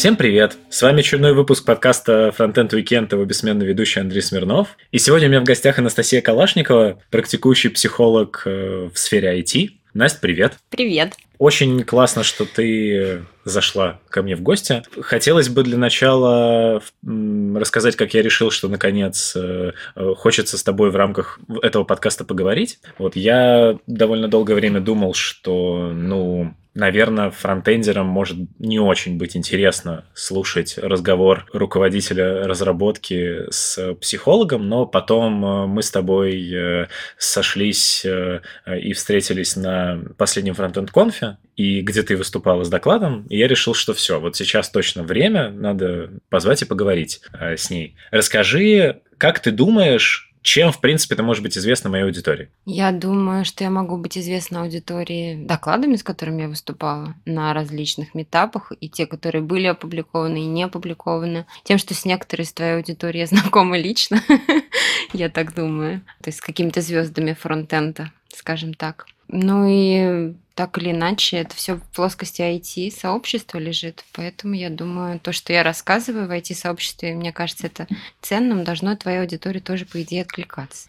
Всем привет! С вами очередной выпуск подкаста Frontend Weekend, его бессменный ведущий Андрей Смирнов. И сегодня у меня в гостях Анастасия Калашникова, практикующий психолог э, в сфере IT. Настя, привет! Привет! Очень классно, что ты зашла ко мне в гости. Хотелось бы для начала рассказать, как я решил, что наконец э, хочется с тобой в рамках этого подкаста поговорить. Вот я довольно долгое время думал, что, ну, наверное, фронтендерам может не очень быть интересно слушать разговор руководителя разработки с психологом, но потом э, мы с тобой э, сошлись и встретились на последнем фронтенд-конфе, и где ты выступала с докладом, и я решил, что все, вот сейчас точно время, надо позвать и поговорить э, с ней. Расскажи, как ты думаешь, чем, в принципе, это может быть известно моей аудитории? Я думаю, что я могу быть известна аудитории докладами, с которыми я выступала на различных метапах, и те, которые были опубликованы и не опубликованы. Тем, что с некоторой из твоей аудитории я знакома лично, я так думаю. То есть с какими-то звездами фронтенда, скажем так. Ну и так или иначе, это все в плоскости IT-сообщества лежит. Поэтому я думаю, то, что я рассказываю в IT-сообществе, мне кажется, это ценным, должно твоей аудитории тоже, по идее, откликаться.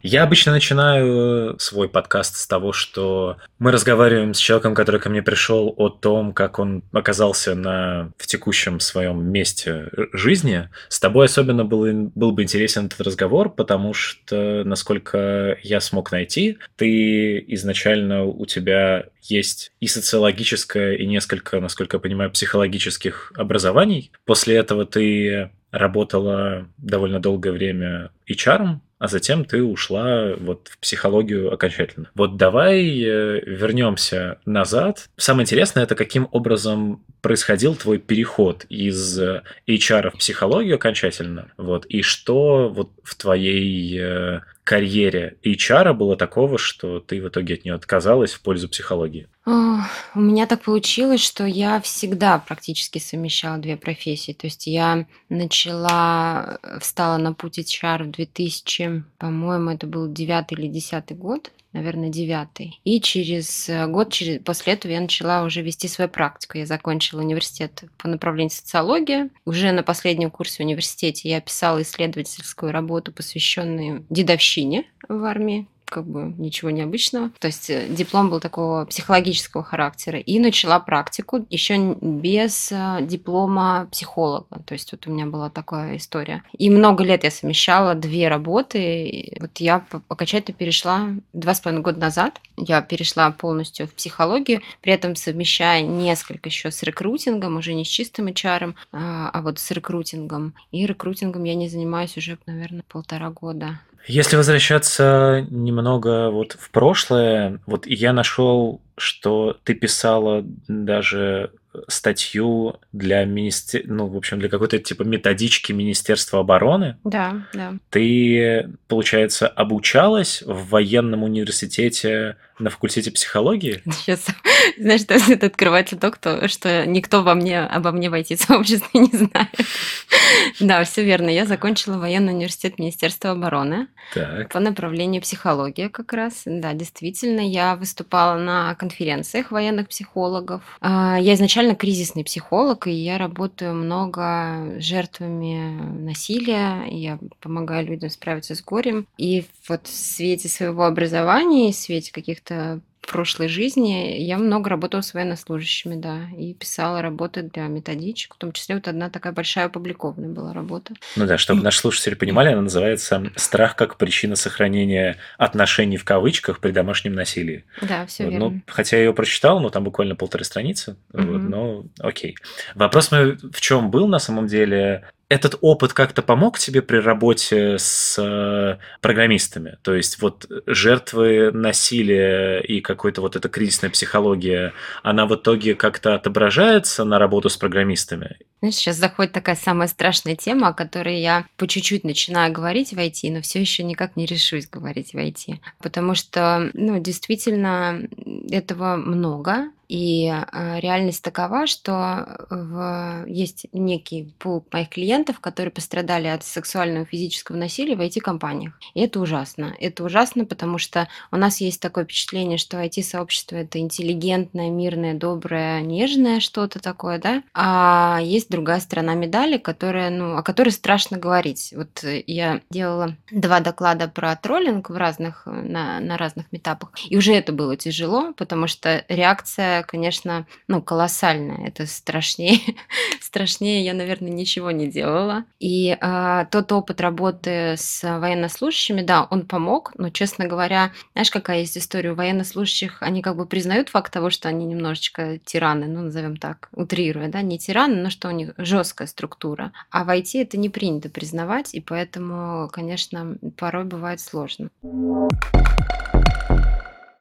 Я обычно начинаю свой подкаст с того, что мы разговариваем с человеком, который ко мне пришел, о том, как он оказался на, в текущем своем месте жизни. С тобой особенно был, был бы интересен этот разговор, потому что, насколько я смог найти, ты изначально у тебя есть и социологическое, и несколько, насколько я понимаю, психологических образований. После этого ты работала довольно долгое время HR, а затем ты ушла вот в психологию окончательно. Вот давай э, вернемся назад. Самое интересное это каким образом происходил твой переход из HR в психологию окончательно, вот, и что вот в твоей э, карьере HR было такого, что ты в итоге от нее отказалась в пользу психологии? У меня так получилось, что я всегда практически совмещала две профессии. То есть я начала, э, встала на путь HR в 2000, по-моему, это был девятый или десятый год наверное, девятый. И через э, год через, после этого я начала уже вести свою практику. Я закончила университет по направлению социология. Уже на последнем курсе в университете я писала исследовательскую работу, посвященную дедовщине в армии как бы ничего необычного. То есть э, диплом был такого психологического характера. И начала практику еще без э, диплома психолога. То есть вот у меня была такая история. И много лет я совмещала две работы. Вот я окончательно перешла два с половиной года назад. Я перешла полностью в психологию, при этом совмещая несколько еще с рекрутингом, уже не с чистым HR, а, а вот с рекрутингом. И рекрутингом я не занимаюсь уже, наверное, полтора года. Если возвращаться немного вот в прошлое, вот я нашел, что ты писала даже статью для министер... ну, в общем, для какой-то типа методички Министерства обороны. Да, да. Ты, получается, обучалась в военном университете на факультете психологии? Сейчас, знаешь, это открывается то, кто, что никто во мне, обо мне войти в сообщество не знает. Да, все верно. Я закончила военный университет Министерства обороны так. по направлению психология как раз. Да, действительно, я выступала на конференциях военных психологов. А, я изначально кризисный психолог, и я работаю много жертвами насилия. Я помогаю людям справиться с горем. И вот в свете своего образования, в свете каких-то прошлой жизни я много работала с военнослужащими, да, и писала работы для методичек, в том числе вот одна такая большая опубликованная была работа. Ну да, чтобы наши слушатели понимали, она называется «Страх как причина сохранения отношений в кавычках при домашнем насилии». Да, все вот, верно. Ну, хотя я ее прочитал, но там буквально полторы страницы, угу. вот, но окей. Вопрос мой в чем был на самом деле? Этот опыт как-то помог тебе при работе с э, программистами? То есть вот жертвы насилия и какой-то вот эта кризисная психология, она в итоге как-то отображается на работу с программистами? Знаешь, сейчас заходит такая самая страшная тема, о которой я по чуть-чуть начинаю говорить в IT, но все еще никак не решусь говорить в IT. Потому что, ну, действительно, этого много, И э, реальность такова, что в... есть некий пул моих клиентов, которые пострадали от сексуального и физического насилия в IT-компаниях. И это ужасно. Это ужасно, потому что у нас есть такое впечатление, что IT-сообщество это интеллигентное, мирное, доброе, нежное что-то такое, да? А есть другая сторона медали, которая, ну, о которой страшно говорить. Вот я делала два доклада про троллинг в разных, на, на разных метапах, и уже это было тяжело, потому что реакция, конечно, ну, колоссальная. Это страшнее. страшнее я, наверное, ничего не делала. И э, тот опыт работы с военнослужащими, да, он помог, но, честно говоря, знаешь, какая есть история у военнослужащих, они как бы признают факт того, что они немножечко тираны, ну, назовем так, утрируя, да, не тираны, но что у них жесткая структура. А в IT это не принято признавать, и поэтому, конечно, порой бывает сложно.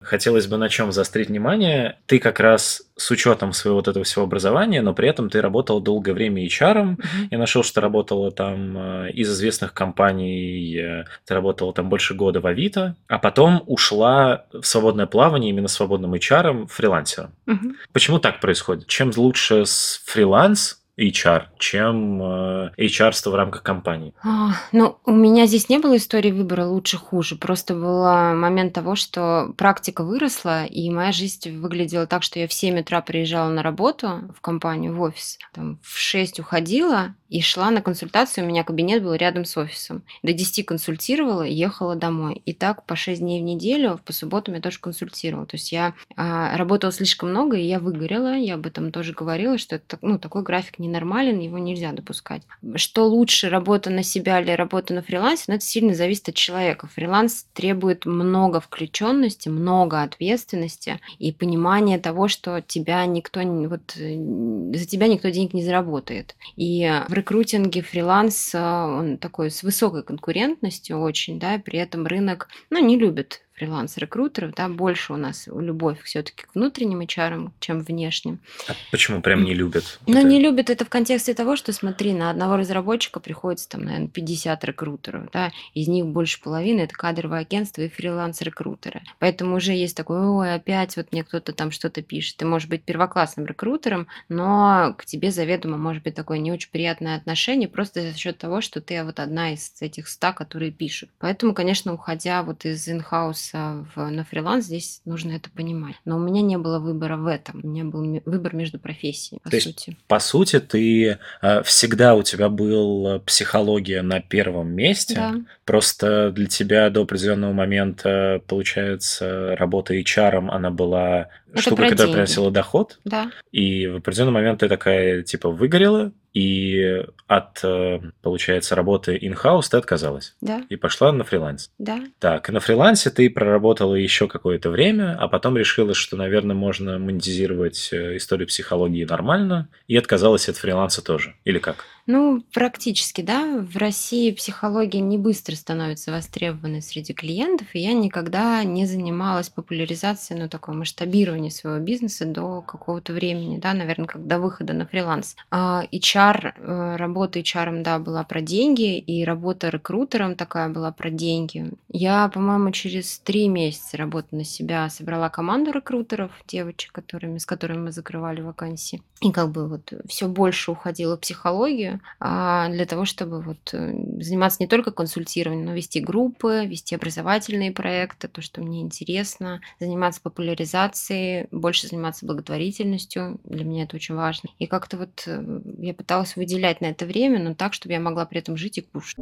Хотелось бы на чем заострить внимание. Ты как раз с учетом своего вот этого всего образования, но при этом ты работал долгое время HR. Mm-hmm. Я нашел, что работала там э, из известных компаний, э, ты работала там больше года в Авито, а потом ушла в свободное плавание именно свободным HR фрилансером. Mm-hmm. Почему так происходит? Чем лучше с фриланс, HR, чем э, HR в рамках компании? А, ну, у меня здесь не было истории выбора лучше-хуже. Просто был момент того, что практика выросла, и моя жизнь выглядела так, что я в 7 утра приезжала на работу в компанию, в офис, там, в 6 уходила, и шла на консультацию, у меня кабинет был рядом с офисом. До 10 консультировала ехала домой. И так по 6 дней в неделю, по субботам я тоже консультировала. То есть я а, работала слишком много, и я выгорела. Я об этом тоже говорила, что это, ну, такой график ненормален, его нельзя допускать. Что лучше, работа на себя или работа на фрилансе, но ну, это сильно зависит от человека. Фриланс требует много включенности, много ответственности и понимания того, что тебя никто, вот, за тебя никто денег не заработает. И в рекрутинге фриланс, он такой с высокой конкурентностью очень, да, при этом рынок, ну, не любит фриланс-рекрутеров, да, больше у нас любовь все-таки к внутренним HR, чем внешним. А почему прям не любят? Ну, это... не любят это в контексте того, что, смотри, на одного разработчика приходится там, наверное, 50 рекрутеров, да, из них больше половины это кадровое агентство и фриланс-рекрутеры. Поэтому уже есть такой, ой, опять вот мне кто-то там что-то пишет. Ты можешь быть первоклассным рекрутером, но к тебе заведомо может быть такое не очень приятное отношение просто за счет того, что ты вот одна из этих ста, которые пишут. Поэтому, конечно, уходя вот из in-house в, на фриланс, здесь нужно это понимать. Но у меня не было выбора в этом. У меня был выбор между профессиями, по То сути. Есть, по сути, ты э, всегда у тебя был психология на первом месте. Да. Просто для тебя до определенного момента, получается, работа HR, она была это штука, которая приносила доход. Да. И в определенный момент ты такая, типа, выгорела, и от, э, получается, работы in-house ты отказалась. Да. И пошла на фриланс. Да. Так, на фрилансе ты проработала еще какое-то время, а потом решила, что, наверное, можно монетизировать э, историю психологии нормально, и отказалась от фриланса тоже. Или как? Ну, практически, да. В России психология не быстро становится востребованной среди клиентов, и я никогда не занималась популяризацией, ну, такого масштабирования своего бизнеса до какого-то времени, да, наверное, как до выхода на фриланс. А HR, э, работа HR, да, была про деньги, и работа рекрутером такая была про деньги. Я, по-моему, через три месяца работы на себя собрала команду рекрутеров, девочек, которыми, с которыми мы закрывали вакансии. И как бы вот все больше уходила в психологию, а, для того, чтобы вот э, заниматься не только консультированием, но вести группы, вести образовательные проекты, то, что мне интересно, заниматься популяризацией, больше заниматься благотворительностью, для меня это очень важно. И как-то вот э, я пыталась выделять на это время, но так, чтобы я могла при этом жить и кушать.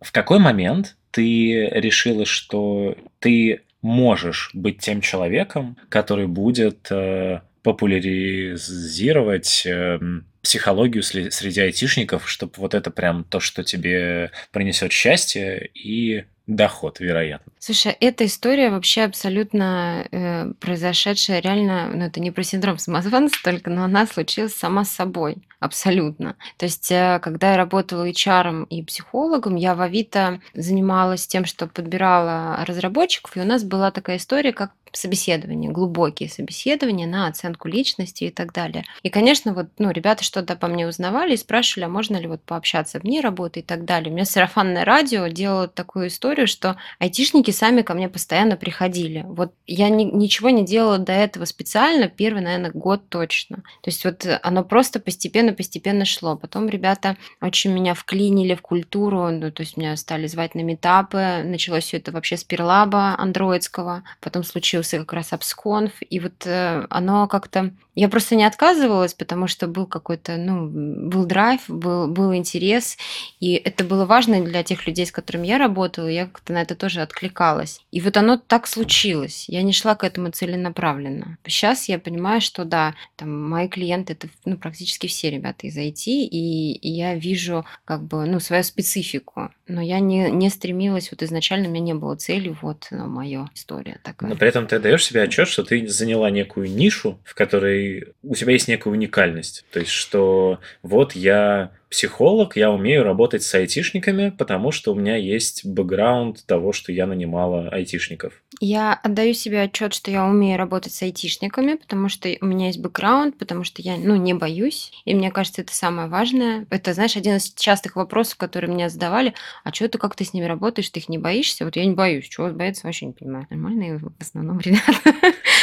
В какой момент ты решила, что ты можешь быть тем человеком, который будет э, популяризировать э, психологию среди айтишников, чтобы вот это прям то, что тебе принесет счастье и доход, вероятно. Слушай, эта история вообще абсолютно э, произошедшая реально, ну это не про синдром самозванца только, но она случилась сама собой. абсолютно. То есть, э, когда я работала HR и психологом, я в Авито занималась тем, что подбирала разработчиков, и у нас была такая история, как собеседования, глубокие собеседования на оценку личности и так далее. И, конечно, вот, ну, ребята что-то по мне узнавали и спрашивали, а можно ли вот пообщаться вне работы и так далее. У меня сарафанное радио делало такую историю, что айтишники сами ко мне постоянно приходили. Вот я ни, ничего не делала до этого специально, первый, наверное, год точно. То есть вот оно просто постепенно-постепенно шло. Потом ребята очень меня вклинили в культуру, ну, то есть меня стали звать на метапы. Началось все это вообще с перлаба андроидского, потом случилось случился как раз обсконф, и вот э, оно как-то... Я просто не отказывалась, потому что был какой-то, ну, был драйв, был, был интерес, и это было важно для тех людей, с которыми я работала, я как-то на это тоже откликалась. И вот оно так случилось. Я не шла к этому целенаправленно. Сейчас я понимаю, что да, там мои клиенты это ну, практически все ребята из IT, и, и я вижу как бы ну, свою специфику. Но я не, не стремилась, вот изначально у меня не было цели, вот ну, моя история такая. Но при этом ты даешь себе отчет, что ты заняла некую нишу, в которой у тебя есть некая уникальность. То есть, что вот я психолог, я умею работать с айтишниками, потому что у меня есть бэкграунд того, что я нанимала айтишников. Я отдаю себе отчет, что я умею работать с айтишниками, потому что у меня есть бэкграунд, потому что я ну, не боюсь. И мне кажется, это самое важное. Это, знаешь, один из частых вопросов, которые меня задавали. А что ты, как ты с ними работаешь, ты их не боишься? Вот я не боюсь. Чего бояться, вообще не понимаю. Нормальные в основном ребята.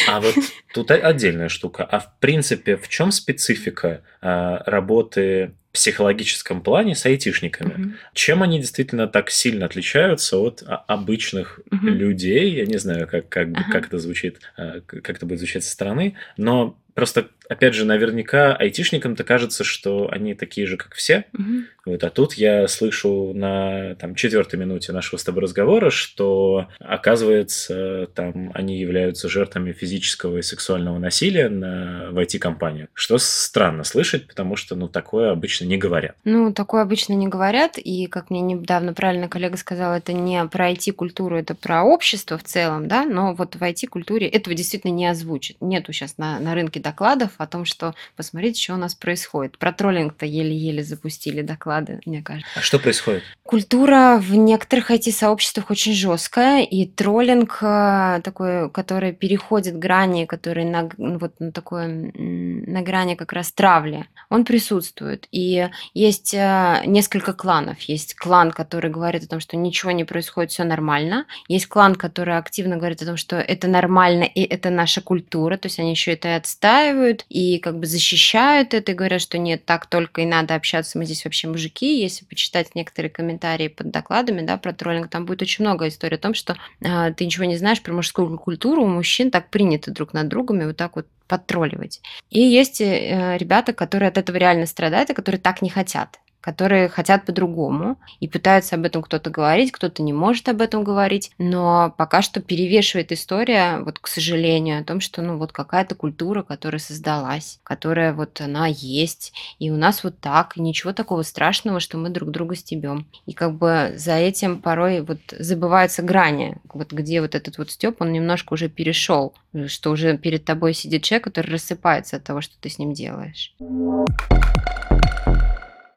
А вот тут отдельная штука. А в принципе, в чем специфика а, работы психологическом плане с айтишниками. Угу. Чем они действительно так сильно отличаются от обычных угу. людей? Я не знаю, как, как, ага. как это звучит, а, как это будет звучать со стороны, но Просто, опять же, наверняка айтишникам-то кажется, что они такие же, как все. Угу. Вот, а тут я слышу на там, четвертой минуте нашего с тобой разговора, что, оказывается, там они являются жертвами физического и сексуального насилия на, в IT-компаниях. Что странно слышать, потому что ну, такое обычно не говорят. Ну, такое обычно не говорят, и, как мне недавно правильно коллега сказал, это не про IT-культуру, это про общество в целом, да, но вот в IT-культуре этого действительно не озвучит. Нету сейчас на, на рынке докладов о том, что посмотрите, что у нас происходит. Про троллинг-то еле-еле запустили доклады, мне кажется. А что происходит? Культура в некоторых IT-сообществах очень жесткая, и троллинг э, такой, который переходит грани, который на, ну, вот на такой, на грани как раз травли, он присутствует. И есть э, несколько кланов. Есть клан, который говорит о том, что ничего не происходит, все нормально. Есть клан, который активно говорит о том, что это нормально, и это наша культура, то есть они еще это и отстаивают отстаивают и как бы защищают это и говорят, что нет, так только и надо общаться, мы здесь вообще мужики. Если почитать некоторые комментарии под докладами да, про троллинг, там будет очень много историй о том, что э, ты ничего не знаешь про мужскую культуру, у мужчин так принято друг над другом и вот так вот подтролливать. И есть э, ребята, которые от этого реально страдают и которые так не хотят которые хотят по-другому и пытаются об этом кто-то говорить, кто-то не может об этом говорить, но пока что перевешивает история, вот к сожалению, о том, что ну вот какая-то культура, которая создалась, которая вот она есть, и у нас вот так, и ничего такого страшного, что мы друг друга стебем. И как бы за этим порой вот забываются грани, вот где вот этот вот степ, он немножко уже перешел, что уже перед тобой сидит человек, который рассыпается от того, что ты с ним делаешь.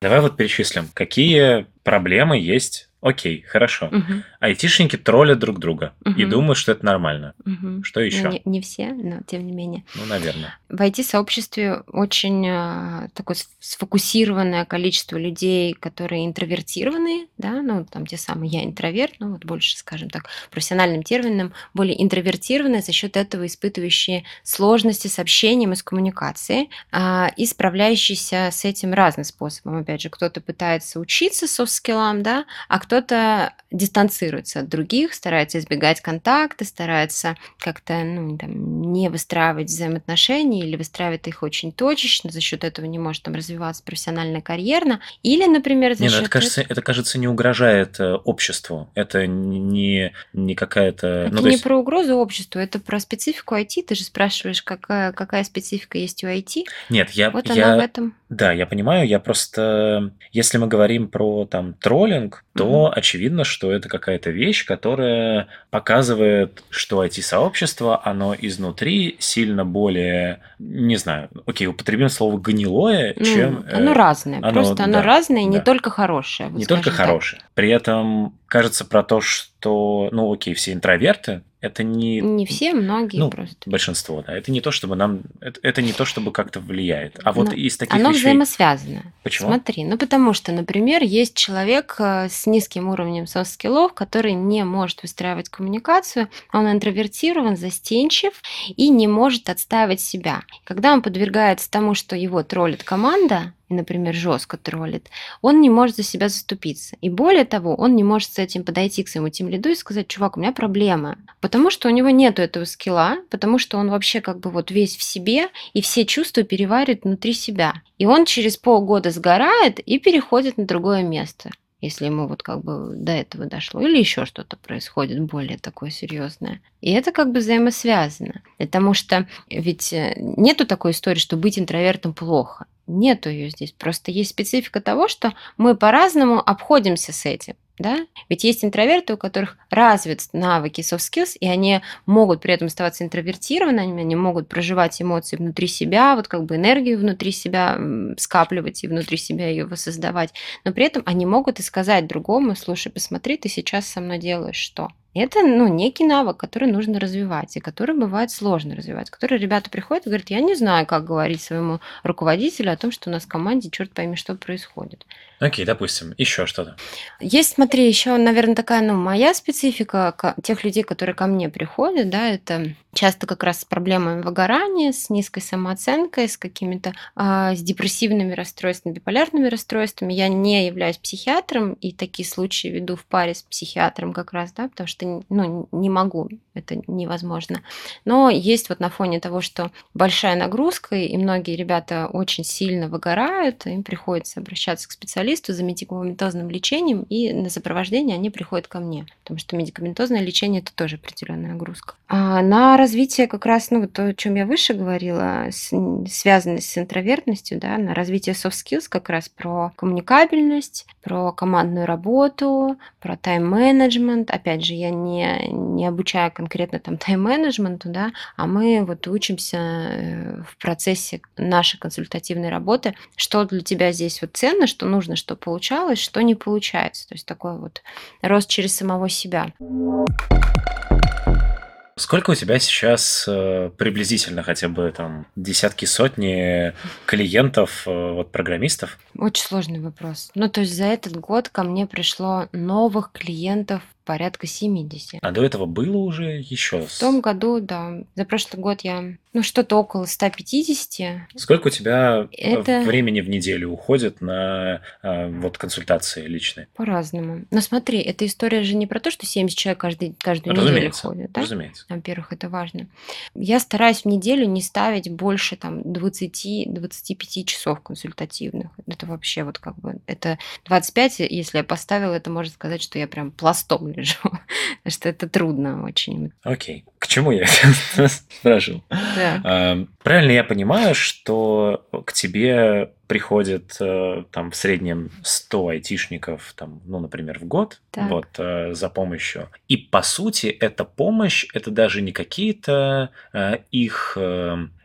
Давай вот перечислим, какие проблемы есть Окей, хорошо. Угу. Айтишники троллят друг друга угу. и думают, что это нормально. Угу. Что еще? Ну, не, не все, но тем не менее. Ну, наверное. В IT-сообществе очень э, такое сфокусированное количество людей, которые интровертированы, да, ну, там те самые я интроверт, ну, вот больше, скажем так, профессиональным термином, более интровертированные, за счет этого испытывающие сложности с общением и с коммуникацией, э, и справляющиеся с этим разным способом. Опять же, кто-то пытается учиться софт-скиллам, да, а кто кто-то дистанцируется от других, старается избегать контакта, старается как-то ну, там, не выстраивать взаимоотношения или выстраивает их очень точечно, за счет этого не может там развиваться профессионально, карьерно. Или, например, за не, ну, счет... это, кажется, это, кажется, не угрожает э, обществу. Это не, не какая-то... Это ну, не есть... про угрозу обществу, это про специфику IT. Ты же спрашиваешь, какая, какая специфика есть у IT. Нет, я... Вот я... она в этом. Да, я понимаю, я просто, если мы говорим про там троллинг, то очевидно, что это какая-то вещь, которая показывает, что IT-сообщество, оно изнутри сильно более, не знаю, окей, употребим слово гнилое, Ну, чем... оно э, разное. оно, Просто оно да, разное, не да. только хорошее. вот Не только так. хорошее. При этом кажется про то, что, ну окей, все интроверты, это не Не все, многие ну, просто. большинство, да. Это не то, чтобы нам... Это, это не то, чтобы как-то влияет. А вот Но из таких Оно вещей... взаимосвязано. Почему? Смотри, ну потому что, например, есть человек э, с низким уровнем софт-скиллов, который не может выстраивать коммуникацию, он интровертирован, застенчив и не может отстаивать себя. Когда он подвергается тому, что его троллит команда, и, например, жестко троллит, он не может за себя заступиться. И более того, он не может с этим подойти к своему тим лиду и сказать, чувак, у меня проблема. Потому что у него нету этого скилла, потому что он вообще как бы вот весь в себе, и все чувства переваривает внутри себя. И он через полгода сгорает и переходит на другое место если ему вот как бы до этого дошло, или еще что-то происходит более такое серьезное. И это как бы взаимосвязано. Потому что ведь э, нету такой истории, что быть интровертом плохо. Нету ее здесь. Просто есть специфика того, что мы по-разному обходимся с этим. Да? Ведь есть интроверты, у которых развит навыки soft skills, и они могут при этом оставаться интровертированными, они могут проживать эмоции внутри себя, вот как бы энергию внутри себя скапливать и внутри себя ее воссоздавать, но при этом они могут и сказать другому, слушай, посмотри, ты сейчас со мной делаешь что? Это ну, некий навык, который нужно развивать, и который бывает сложно развивать. Который ребята приходят и говорят, я не знаю, как говорить своему руководителю о том, что у нас в команде, черт пойми, что происходит. Окей, допустим, еще что-то. Есть, смотри, еще, наверное, такая, ну, моя специфика тех людей, которые ко мне приходят, да, это часто как раз с проблемами выгорания, с низкой самооценкой, с какими-то а, с депрессивными расстройствами, биполярными расстройствами. Я не являюсь психиатром, и такие случаи веду в паре с психиатром как раз, да, потому что ну, не могу, это невозможно. Но есть вот на фоне того, что большая нагрузка, и многие ребята очень сильно выгорают, им приходится обращаться к специалисту за медикаментозным лечением, и на сопровождение они приходят ко мне, потому что медикаментозное лечение это тоже определенная нагрузка. А на развитие как раз, ну, то, о чем я выше говорила, с, связанность с интровертностью, да, на развитие soft skills как раз про коммуникабельность, про командную работу, про тайм-менеджмент. Опять же, я не, не обучаю конкретно там тайм-менеджменту, да, а мы вот учимся э, в процессе нашей консультативной работы, что для тебя здесь вот ценно, что нужно, что получалось, что не получается. То есть такой вот рост через самого себя. Сколько у тебя сейчас э, приблизительно хотя бы там десятки, сотни клиентов, э, вот программистов? Очень сложный вопрос. Ну, то есть за этот год ко мне пришло новых клиентов порядка 70. А до этого было уже еще? В том году, да. За прошлый год я, ну, что-то около 150. Сколько у тебя э, Это- времени в неделю уходит на э, вот консультации личные? По-разному. Но смотри, эта история же не про то, что 70 человек каждый, каждую неделю Разумеется, ходят, да? разумеется. Во-первых, это важно. Я стараюсь в неделю не ставить больше там 20-25 часов консультативных. Это вообще вот как бы... Это 25, если я поставила, это можно сказать, что я прям пластом лежу. Потому что это трудно очень. Окей. К чему я спрашивал? Да. А, Правильно я понимаю, что к тебе приходит э, там в среднем 100 айтишников, там, ну, например, в год, Так. вот, э, за помощью. И по сути, эта помощь, это даже не какие-то э, их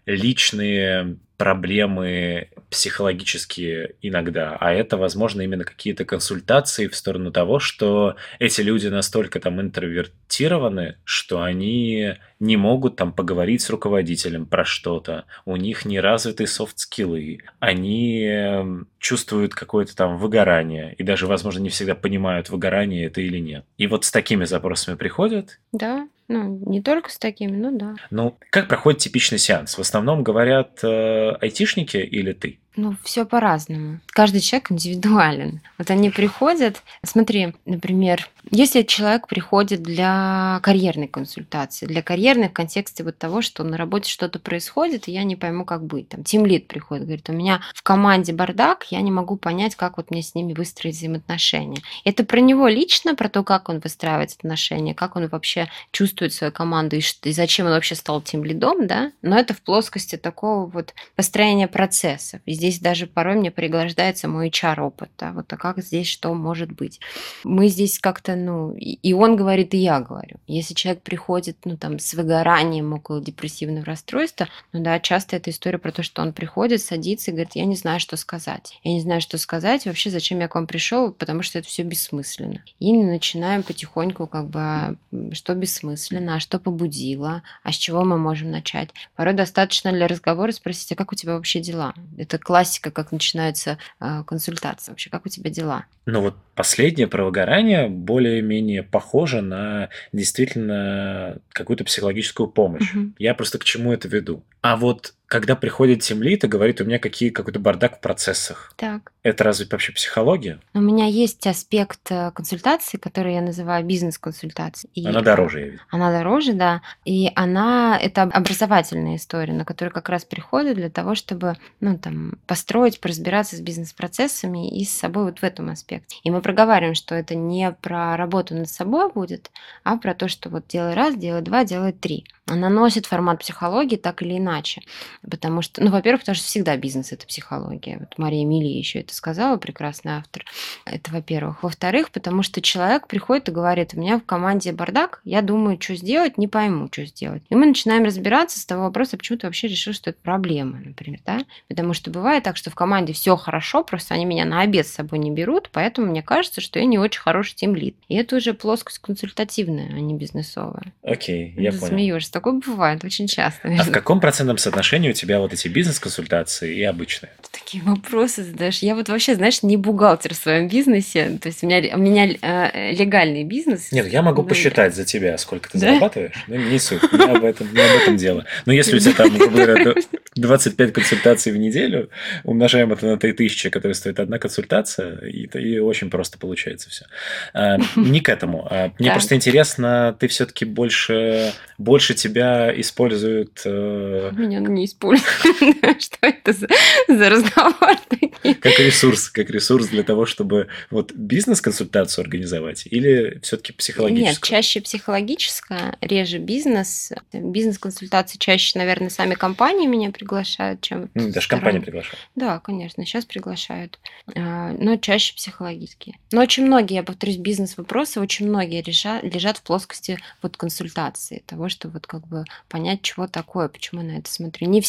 личные проблемы психологические иногда, а это, возможно, именно какие-то консультации в сторону того, что эти люди настолько там интровертированы, что они не могут там поговорить с руководителем про что-то, у них не развиты софт-скиллы, они эм, чувствуют какое-то там выгорание, и даже, возможно, не всегда понимают, выгорание это или нет. И вот с такими запросами приходят, Да. Ну, не только с такими, ну да. ну, как проходит типичный сеанс? В основном говорят э, айтишники или ты? Ну, все по-разному. Каждый человек индивидуален. Вот они приходят, смотри, например, если человек приходит для карьерной консультации, для карьерной в контексте вот того, что на работе что-то происходит, и я не пойму, как быть. Там тимлид приходит, говорит, у меня в команде бардак, я не могу понять, как вот мне с ними выстроить взаимоотношения. Это про него лично, про то, как он выстраивает отношения, как он вообще чувствует свою команду и, и зачем он вообще стал тем лидом, да, но это в плоскости такого вот построения процессов. И здесь даже порой мне пригождается мой HR-опыт, да, вот а как здесь что может быть. Мы здесь как-то, ну, и он говорит, и я говорю. Если человек приходит, ну, там, с выгоранием около депрессивного расстройства, ну, да, часто это история про то, что он приходит, садится и говорит, я не знаю, что сказать. Я не знаю, что сказать, вообще, зачем я к вам пришел, потому что это все бессмысленно. И начинаем потихоньку как бы, а, что бессмысленно, а что побудило, а с чего мы можем начать. Порой достаточно для разговора спросить, а как у тебя вообще дела? Это классика, как начинается э, консультация вообще, как у тебя дела? Ну вот последнее про выгорание более-менее похоже на действительно какую-то психологическую помощь. Угу. Я просто к чему это веду. А вот когда приходит темлит и говорит, у меня какие, какой-то бардак в процессах. Так. Это разве вообще психология? У меня есть аспект э, консультации, который я называю бизнес-консультацией. Она дороже, я вижу. Она дороже, да. И она, это образовательная история, на которую как раз приходит для того, чтобы, ну, там, построить, разбираться с бизнес-процессами и с собой вот в этом аспекте. И мы проговариваем, что это не про работу над собой будет, а про то, что вот делай раз, делай два, делай три. Она носит формат психологии так или иначе. Потому что, ну, во-первых, потому что всегда бизнес – это психология. Вот Мария Мили еще это сказала, прекрасный автор. Это во-первых. Во-вторых, потому что человек приходит и говорит, у меня в команде бардак, я думаю, что сделать, не пойму, что сделать. И мы начинаем разбираться с того вопроса, почему ты вообще решил, что это проблема, например, да? Потому что бывает так, что в команде все хорошо, просто они меня на обед с собой не берут, поэтому мне кажется, что я не очень хороший тимлид. И это уже плоскость консультативная, а не бизнесовая. Окей, я понял. Смеешься. Такое бывает очень часто. А в каком процентном соотношении у тебя вот эти бизнес-консультации и обычные? Такие вопросы задаешь. Я вот вообще, знаешь, не бухгалтер в своем бизнесе. То есть у меня, у меня э, легальный бизнес. Нет, я могу посчитать за тебя, сколько ты да? зарабатываешь. Ну, не суть, не об этом, не об этом дело. Но если у тебя там, говоря, 25 консультаций в неделю, умножаем это на 3000, которые стоит одна консультация, и, и очень просто получается все. А, не к этому. А, мне просто интересно, ты все-таки больше, больше тебя используют... Э, Меня не используют Что это за, за разговор такие? Как ресурс, как ресурс для того, чтобы вот бизнес-консультацию организовать или все-таки психологическую? Нет, чаще психологическая, реже бизнес. Бизнес-консультации чаще, наверное, сами компании меня приглашают, чем... Ну, даже компании приглашают? Да, конечно, сейчас приглашают. А, но чаще психологические. Но очень многие, я повторюсь, бизнес-вопросы, очень многие лежат, лежат в плоскости вот консультации, того, что вот как бы понять, чего такое, почему на это смотрю. Не все,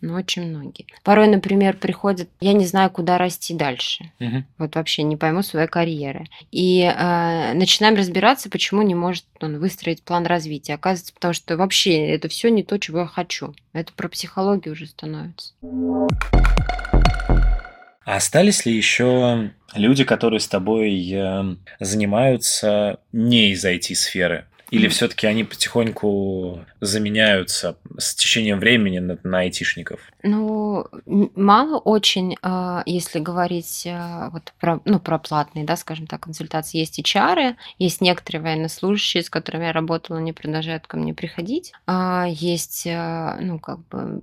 но очень многие. Порой, например, приходят, я не знаю, куда расти дальше. Угу. Вот вообще не пойму своей карьеры. И э, начинаем разбираться, почему не может он выстроить план развития. Оказывается, потому что вообще это все не то, чего я хочу. Это про психологию уже становится. А остались ли еще люди, которые с тобой э, занимаются не из IT-сферы? Или все-таки они потихоньку заменяются с течением времени на, на айтишников? Ну, мало очень, а, если говорить а, вот про, ну, про платные, да, скажем так, консультации. Есть HR, есть некоторые военнослужащие, с которыми я работала, они продолжают ко мне приходить. А есть, ну, как бы,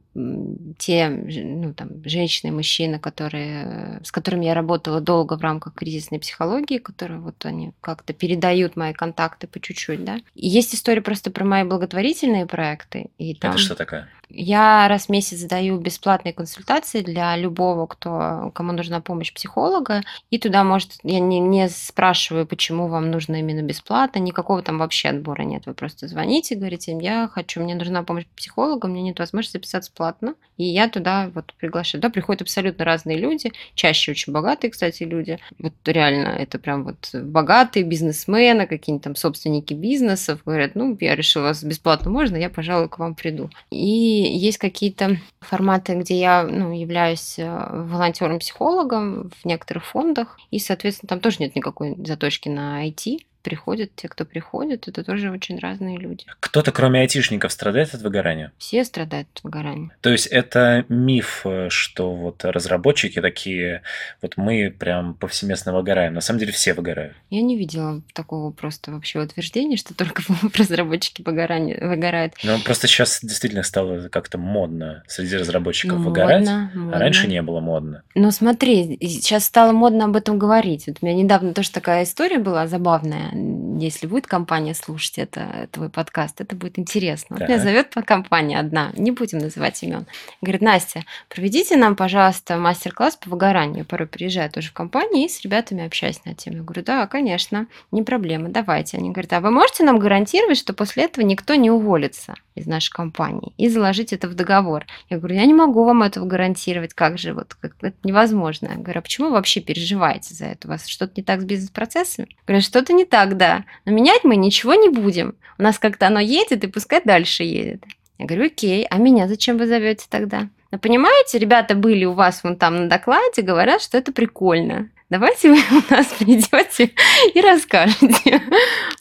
те, ну, там, женщины, мужчины, которые, с которыми я работала долго в рамках кризисной психологии, которые вот они как-то передают мои контакты по чуть-чуть, да. Есть история просто про мои благотворительные проекты. И там... Это что такое? Я раз в месяц даю бесплатные консультации для любого, кто, кому нужна помощь психолога. И туда может... Я не, не спрашиваю, почему вам нужно именно бесплатно. Никакого там вообще отбора нет. Вы просто звоните, говорите, я хочу, мне нужна помощь психолога, мне нет возможности записаться платно. И я туда вот приглашаю. Да, приходят абсолютно разные люди. Чаще очень богатые, кстати, люди. Вот реально, это прям вот богатые бизнесмены, какие-нибудь там собственники бизнесов. Говорят, ну, я решила, вас бесплатно можно, я, пожалуй, к вам приду. И есть какие-то форматы, где я ну, являюсь э, волонтером-психологом в некоторых фондах, и, соответственно, там тоже нет никакой заточки на IT приходят те, кто приходит, это тоже очень разные люди. Кто-то, кроме айтишников, страдает от выгорания? Все страдают от выгорания. То есть это миф, что вот разработчики такие, вот мы прям повсеместно выгораем. На самом деле все выгорают. Я не видела такого просто вообще утверждения, что только разработчики выгорают. Ну, просто сейчас действительно стало как-то модно среди разработчиков ну, выгорать, модно, модно. а раньше не было модно. Ну, смотри, сейчас стало модно об этом говорить. Вот у меня недавно тоже такая история была забавная если будет компания слушать это, твой подкаст, это будет интересно. Вот меня зовет компания одна, не будем называть имен. Говорит, Настя, проведите нам, пожалуйста, мастер-класс по выгоранию. Я порой приезжаю тоже в компанию и с ребятами общаюсь на тему. Я говорю, да, конечно, не проблема, давайте. Они говорят, а вы можете нам гарантировать, что после этого никто не уволится из нашей компании и заложить это в договор? Я говорю, я не могу вам этого гарантировать, как же, вот как, это невозможно. Я говорю, а почему вы вообще переживаете за это? У вас что-то не так с бизнес-процессами? Говорю, что-то не так, да. Но менять мы ничего не будем. У нас как-то оно едет, и пускай дальше едет. Я говорю, окей, а меня зачем вы зовете тогда? Но понимаете, ребята были у вас вон там на докладе, говорят, что это прикольно. Давайте вы у нас придете и расскажете.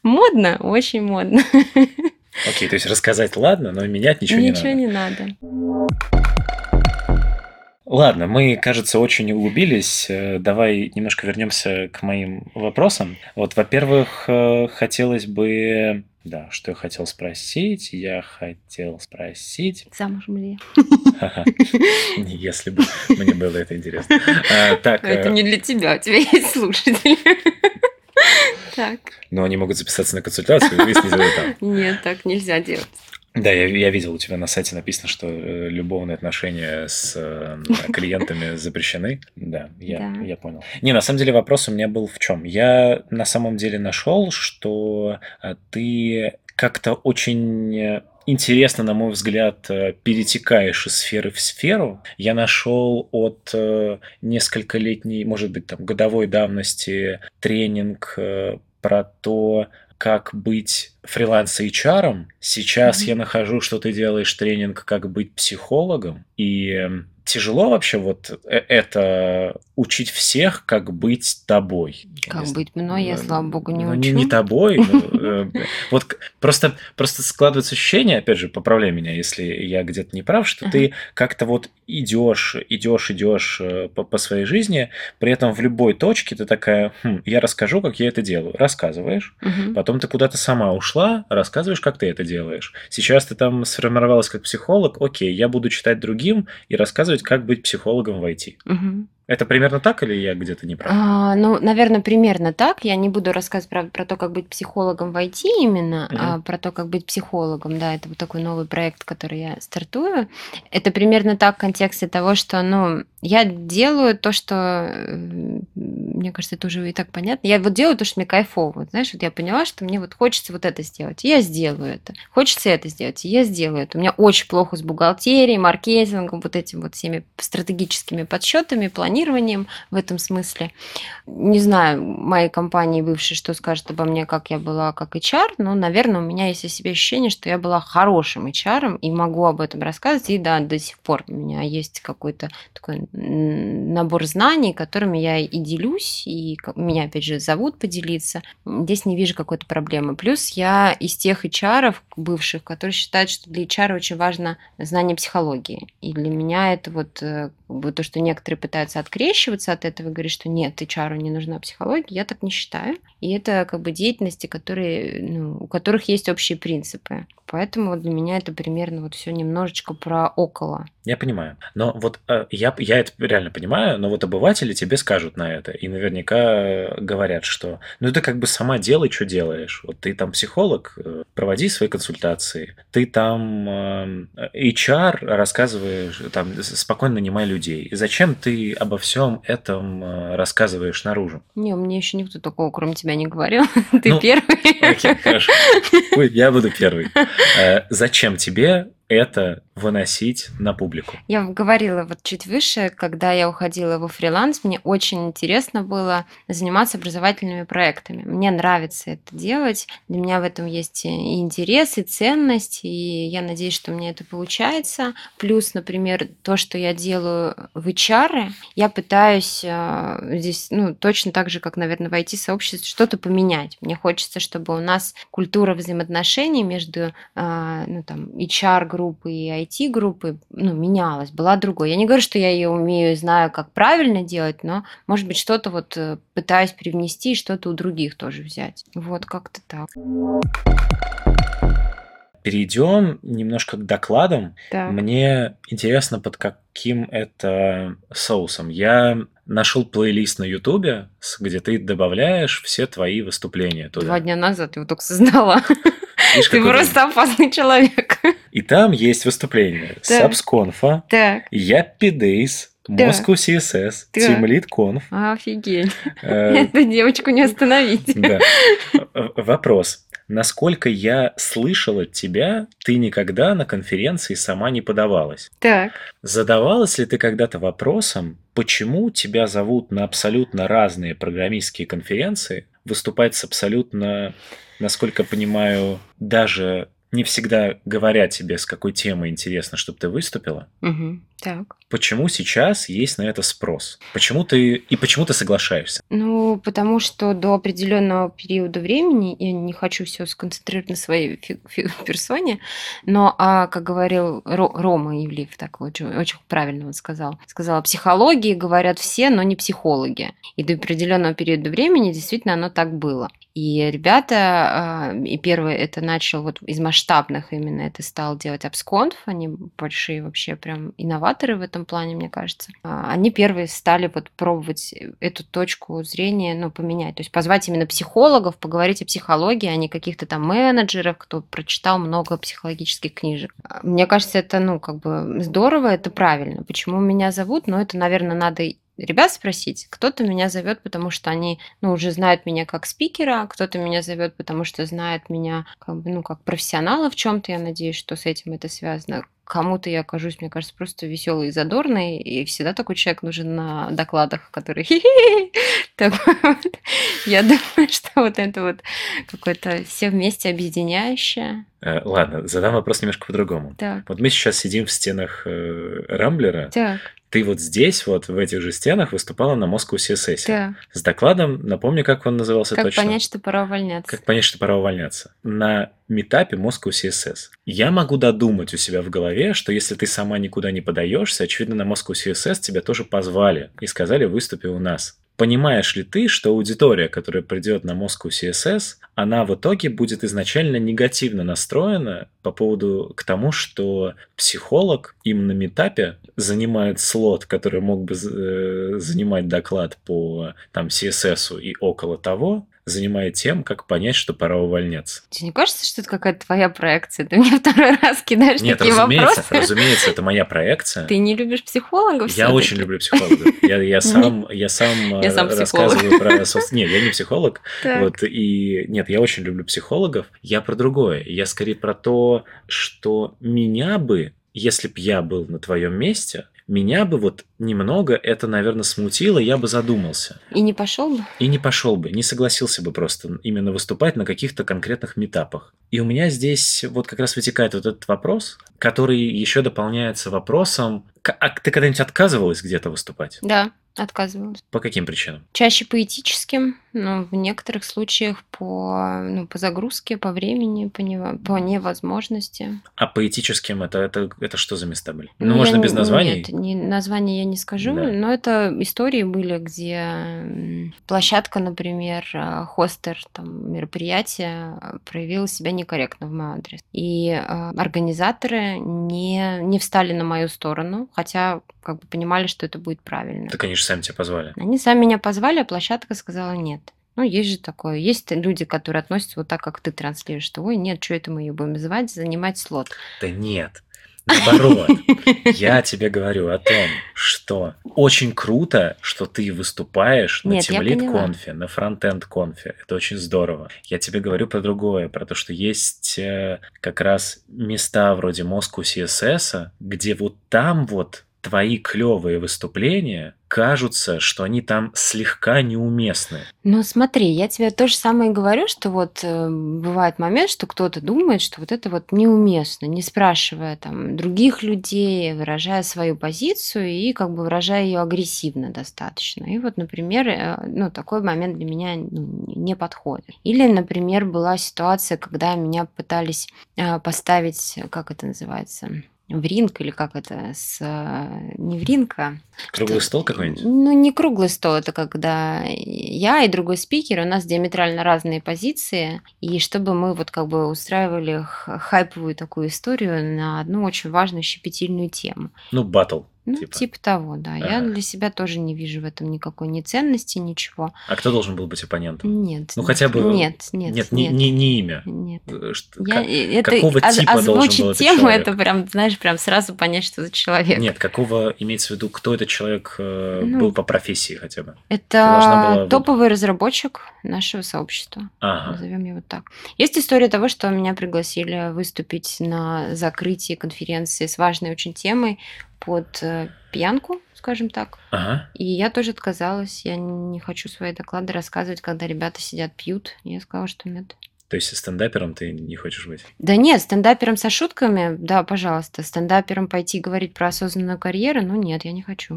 Модно, очень модно. Окей, то есть рассказать ладно, но менять ничего, Ничего не надо. не надо. Ладно, мы, кажется, очень углубились. Э, Давай немножко вернемся к моим вопросам. Вот, во-первых, э, хотелось бы... Да, что я хотел спросить? Я хотел спросить... Замужем ли? Не Если бы мне было это интересно. А, Так, я? Это э, не для тебя, у тебя есть слушатели. Так. но они могут записаться на консультацию и выяснить это там. Нет, так нельзя делать. Да, я, я видел, у тебя на сайте написано, что э, любовные отношения с э, клиентами запрещены. Да, я, Да. я понял. Не, на самом деле вопрос у меня был в чем? Я на самом деле нашел, что э, ты как-то очень интересно, на мой взгляд, э, перетекаешь из сферы в сферу. Я нашел от э, нескольколетней, может быть, там, годовой давности тренинг э, про то, как быть фриланс HR. Сейчас Мгм. я нахожу, что ты делаешь тренинг «Как быть психологом». И э, тяжело вообще вот э- это учить всех, как быть тобой. Я Как не быть мной, я, слава богу, не ну, учу. Не, не тобой. ну, э, Вот просто, просто складывается ощущение, опять же, поправляй меня, если я где-то не прав, что ты как-то вот идешь, идешь, идешь э, по, своей жизни, при этом в любой точке ты такая, «Хм, я расскажу, как я это делаю. Рассказываешь, потом ты куда-то сама ушла, рассказываешь, как ты это делаешь. Сейчас ты там сформировалась как психолог, окей, я буду читать другим и рассказывать, как быть психологом в IT. Мгм. Это примерно так или я где-то не прав? А, ну, наверное, примерно так. Я не буду рассказывать про, про то, как быть психологом в IT именно, Мгм. а про то, как быть психологом. Да, это вот такой новый проект, который я стартую. Это примерно так в контексте того, что, ну, я делаю то, что, э, мне кажется, это уже и так понятно. Я вот делаю то, что мне кайфово. Вот, знаешь, вот я поняла, что мне вот хочется вот это сделать, и я сделаю это. Хочется это сделать, и я сделаю это. У меня очень плохо с бухгалтерией, маркетингом, вот этим вот всеми стратегическими подсчетами, планированием в этом смысле. Не знаю, моей компании бывшей, что скажет обо мне, как я была как HR, но, наверное, у меня есть о себе ощущение, что я была хорошим HR и могу об этом рассказывать. И да, до сих пор у меня есть какой-то такой набор знаний, которыми я и делюсь, и меня, опять же, зовут поделиться. Здесь не вижу какой-то проблемы. Плюс я из тех HR бывших, которые считают, что для HR очень важно знание психологии. И для меня это вот э, то, что некоторые пытаются открещиваться от этого и говорить, что нет, HR не нужна психология, я так не считаю. И это как бы деятельности, которые, ну, у которых есть общие принципы. Поэтому для меня это примерно вот все немножечко про около. Я понимаю. Но вот э, я, я это реально понимаю, но вот обыватели тебе скажут на это. И наверняка говорят, что ну ты как бы сама делай, что делаешь. Вот ты там психолог, э, проводи свои консультации. Ты там э, HR рассказываешь, там спокойно нанимай людей. И зачем ты обо всем этом э, рассказываешь наружу? Не, мне еще никто такого, кроме тебя, не говорил. Ты Ну, первый. Окей, хорошо. Я буду первый. Э, Зачем тебе это выносить на публику? Я говорила вот чуть выше, когда я уходила во фриланс, мне очень интересно было заниматься образовательными проектами. Мне нравится это делать. Для меня в этом есть и интерес, и ценность, и я надеюсь, что у меня это получается. Плюс, например, то, что я делаю в HR, я пытаюсь э, здесь, ну, точно так же, как, наверное, в IT-сообществе, что-то поменять. Мне хочется, чтобы у нас культура взаимоотношений между а, ну, там, HR-группы и IT-группы ну, менялась, была другой. Я не говорю, что я ее умею и знаю, как правильно делать, но, может быть, что-то вот э, пытаюсь привнести и что-то у других тоже взять. Вот как-то так. Перейдем немножко к докладам. Так. Мне интересно, под каким это соусом. Я нашел плейлист на Ютубе, где ты добавляешь все твои выступления туда. Два дня назад его только создала. Видишь, Ты просто опасный человек. И там есть выступления. Сабсконфа, Days, Да. Moscow CSS, Да. Team Lead Conf. офигеть. Э, Эту девочку не остановить. Да. В- Вопрос. Насколько я слышал от тебя, ты никогда на конференции сама не подавалась. Так, Задавалась ли ты когда-то вопросом, почему тебя зовут на абсолютно разные программистские конференции, выступать с абсолютно, насколько понимаю, даже не всегда говоря тебе, с какой темой интересно, чтобы ты выступила? мгм, так. Почему сейчас есть на это спрос? Почему ты и почему ты соглашаешься? Ну, потому что до определенного периода времени, я не хочу все сконцентрировать на своей персоне, но, а, как говорил Ро- Рома Ивлев, так очень, очень правильно он сказал, сказал, о психологии говорят все, но не психологи. И до определенного периода времени действительно оно так было. И ребята, а, и первый это начал вот из масштабных именно, это стал делать Абсконф, они большие вообще прям инноваторы в этом плане, мне кажется. А, Они первые стали вот пробовать эту точку зрения, ну, поменять. То есть позвать именно психологов, поговорить о психологии, а не каких-то там менеджеров, кто прочитал много психологических книжек. А, Мне кажется, это, ну, как бы здорово, это правильно. Почему меня зовут? Ну, это, наверное, надо ребят спросить. Кто-то меня зовет, потому что они, ну, уже знают меня как спикера, кто-то меня зовет, потому что знает меня, как бы, ну, как профессионала в чем-то. Я надеюсь, что с этим это связано. Кому-то я окажусь, мне кажется, просто веселый и задорный, и всегда такой человек нужен на докладах, который. Я думаю, что вот это вот какое-то все вместе объединяющее. Э, Ладно, задам вопрос немножко по-другому. Вот мы сейчас сидим в стенах э, Рамблера. Ты вот здесь, вот в этих же стенах, выступала на Moscow CSS. так. С докладом, напомню, как он назывался Как точно. понять, что пора увольняться? Как понять, что пора увольняться? На метапе Moscow CSS. Я могу додумать у себя в голове, что если ты сама никуда не подаешься, очевидно, на Moscow CSS тебя тоже позвали и сказали, выступи у нас. Понимаешь ли ты, что аудитория, которая придет на Moscow CSS, она в итоге будет изначально негативно настроена по поводу к тому, что психолог им на метапе занимает слот, который мог бы э, занимать доклад по там CSS и около того, занимает тем, как понять, что пора увольняться. Тебе не кажется, что это какая-то твоя проекция? Ты мне второй раз кидаешь Нет, такие разумеется, вопросы. разумеется, это моя проекция. Ты не любишь психологов? Я очень люблю психологов. Я, я сам, я сам, Я э, сам рассказываю про... Нет, я не психолог. Вот, и нет, я очень люблю психологов. Я про другое. Я скорее про то, что меня бы, если б я был на твоем месте, меня бы вот немного это, наверное, смутило, я бы задумался. И не пошел бы? И не пошел бы, не согласился бы просто именно выступать на каких-то конкретных метапах. И у меня здесь вот как раз вытекает вот этот вопрос, который еще дополняется вопросом, а ты когда-нибудь отказывалась где-то выступать? Да, отказывалась. По каким причинам? Чаще по этическим, но в некоторых случаях по, ну, по загрузке, по времени, по, нево- по невозможности. А по этическим это, это, это что за места были? Ну, Ну, я можно не- без названий? Нет, не, названия я не скажу, Да. но это истории были, где площадка, например, э, хостер там, мероприятия э, проявила себя некорректно в мой адрес. И э, организаторы не, не встали на мою сторону, хотя как бы понимали, что это будет правильно. Они же сами тебя позвали. Они сами меня позвали, а площадка сказала нет. Ну, есть же такое. Есть люди, которые относятся вот так, как ты транслируешь, что ой, нет, что это мы ее будем звать, занимать слот. Да нет. Наоборот, я тебе говорю о том, что очень круто, что ты выступаешь на поняла. конфе, на фронтенд конфе. Это очень здорово. Я тебе говорю про другое, про то, что есть э, как раз места вроде Moscow CSS, где вот там вот твои клевые выступления кажутся, что они там слегка неуместны. Ну, смотри, я тебе то же самое говорю, что вот э, бывает момент, что кто-то думает, что вот это вот неуместно, не спрашивая там других людей, выражая свою позицию и как бы выражая ее агрессивно достаточно. И вот, например, э, ну, такой момент для меня ну, не подходит. Или, например, была ситуация, когда меня пытались э, поставить, как это называется, в ринг или как это, с, э, не в ринг, а Круглый стол какой-нибудь? ну, не круглый стол, это когда я и другой спикер, у нас диаметрально разные позиции, и чтобы мы вот как бы устраивали хайповую такую историю на одну очень важную щепетильную тему. Ну, батл. Ну, типа. типа того, да. Я Ага. для себя тоже не вижу в этом никакой ни ценности, ничего. А кто должен был быть оппонентом? Нет. Ну, хотя бы- Нет, нет, Нет, не, нет. не, не имя. Нет. Э, что- Я, как- это какого оз- типа должен был тему, человек? это прям, знаешь, прям сразу понять, что за человек. Нет, какого имеется в виду, кто этот человек э, Ну. был по профессии хотя бы? была Это вот- топовый разработчик нашего сообщества. Ага. Назовем его так. Есть история того, что меня пригласили выступить на закрытии конференции с важной очень темой под э, пьянку, скажем так. Ага. И я тоже отказалась. Я не хочу свои доклады рассказывать, когда ребята сидят, пьют. Я сказала, что нет. То есть стендапером ты не хочешь быть? Да нет, стендапером со шутками, да, пожалуйста. Стендапером пойти говорить про осознанную карьеру, ну нет, я не хочу.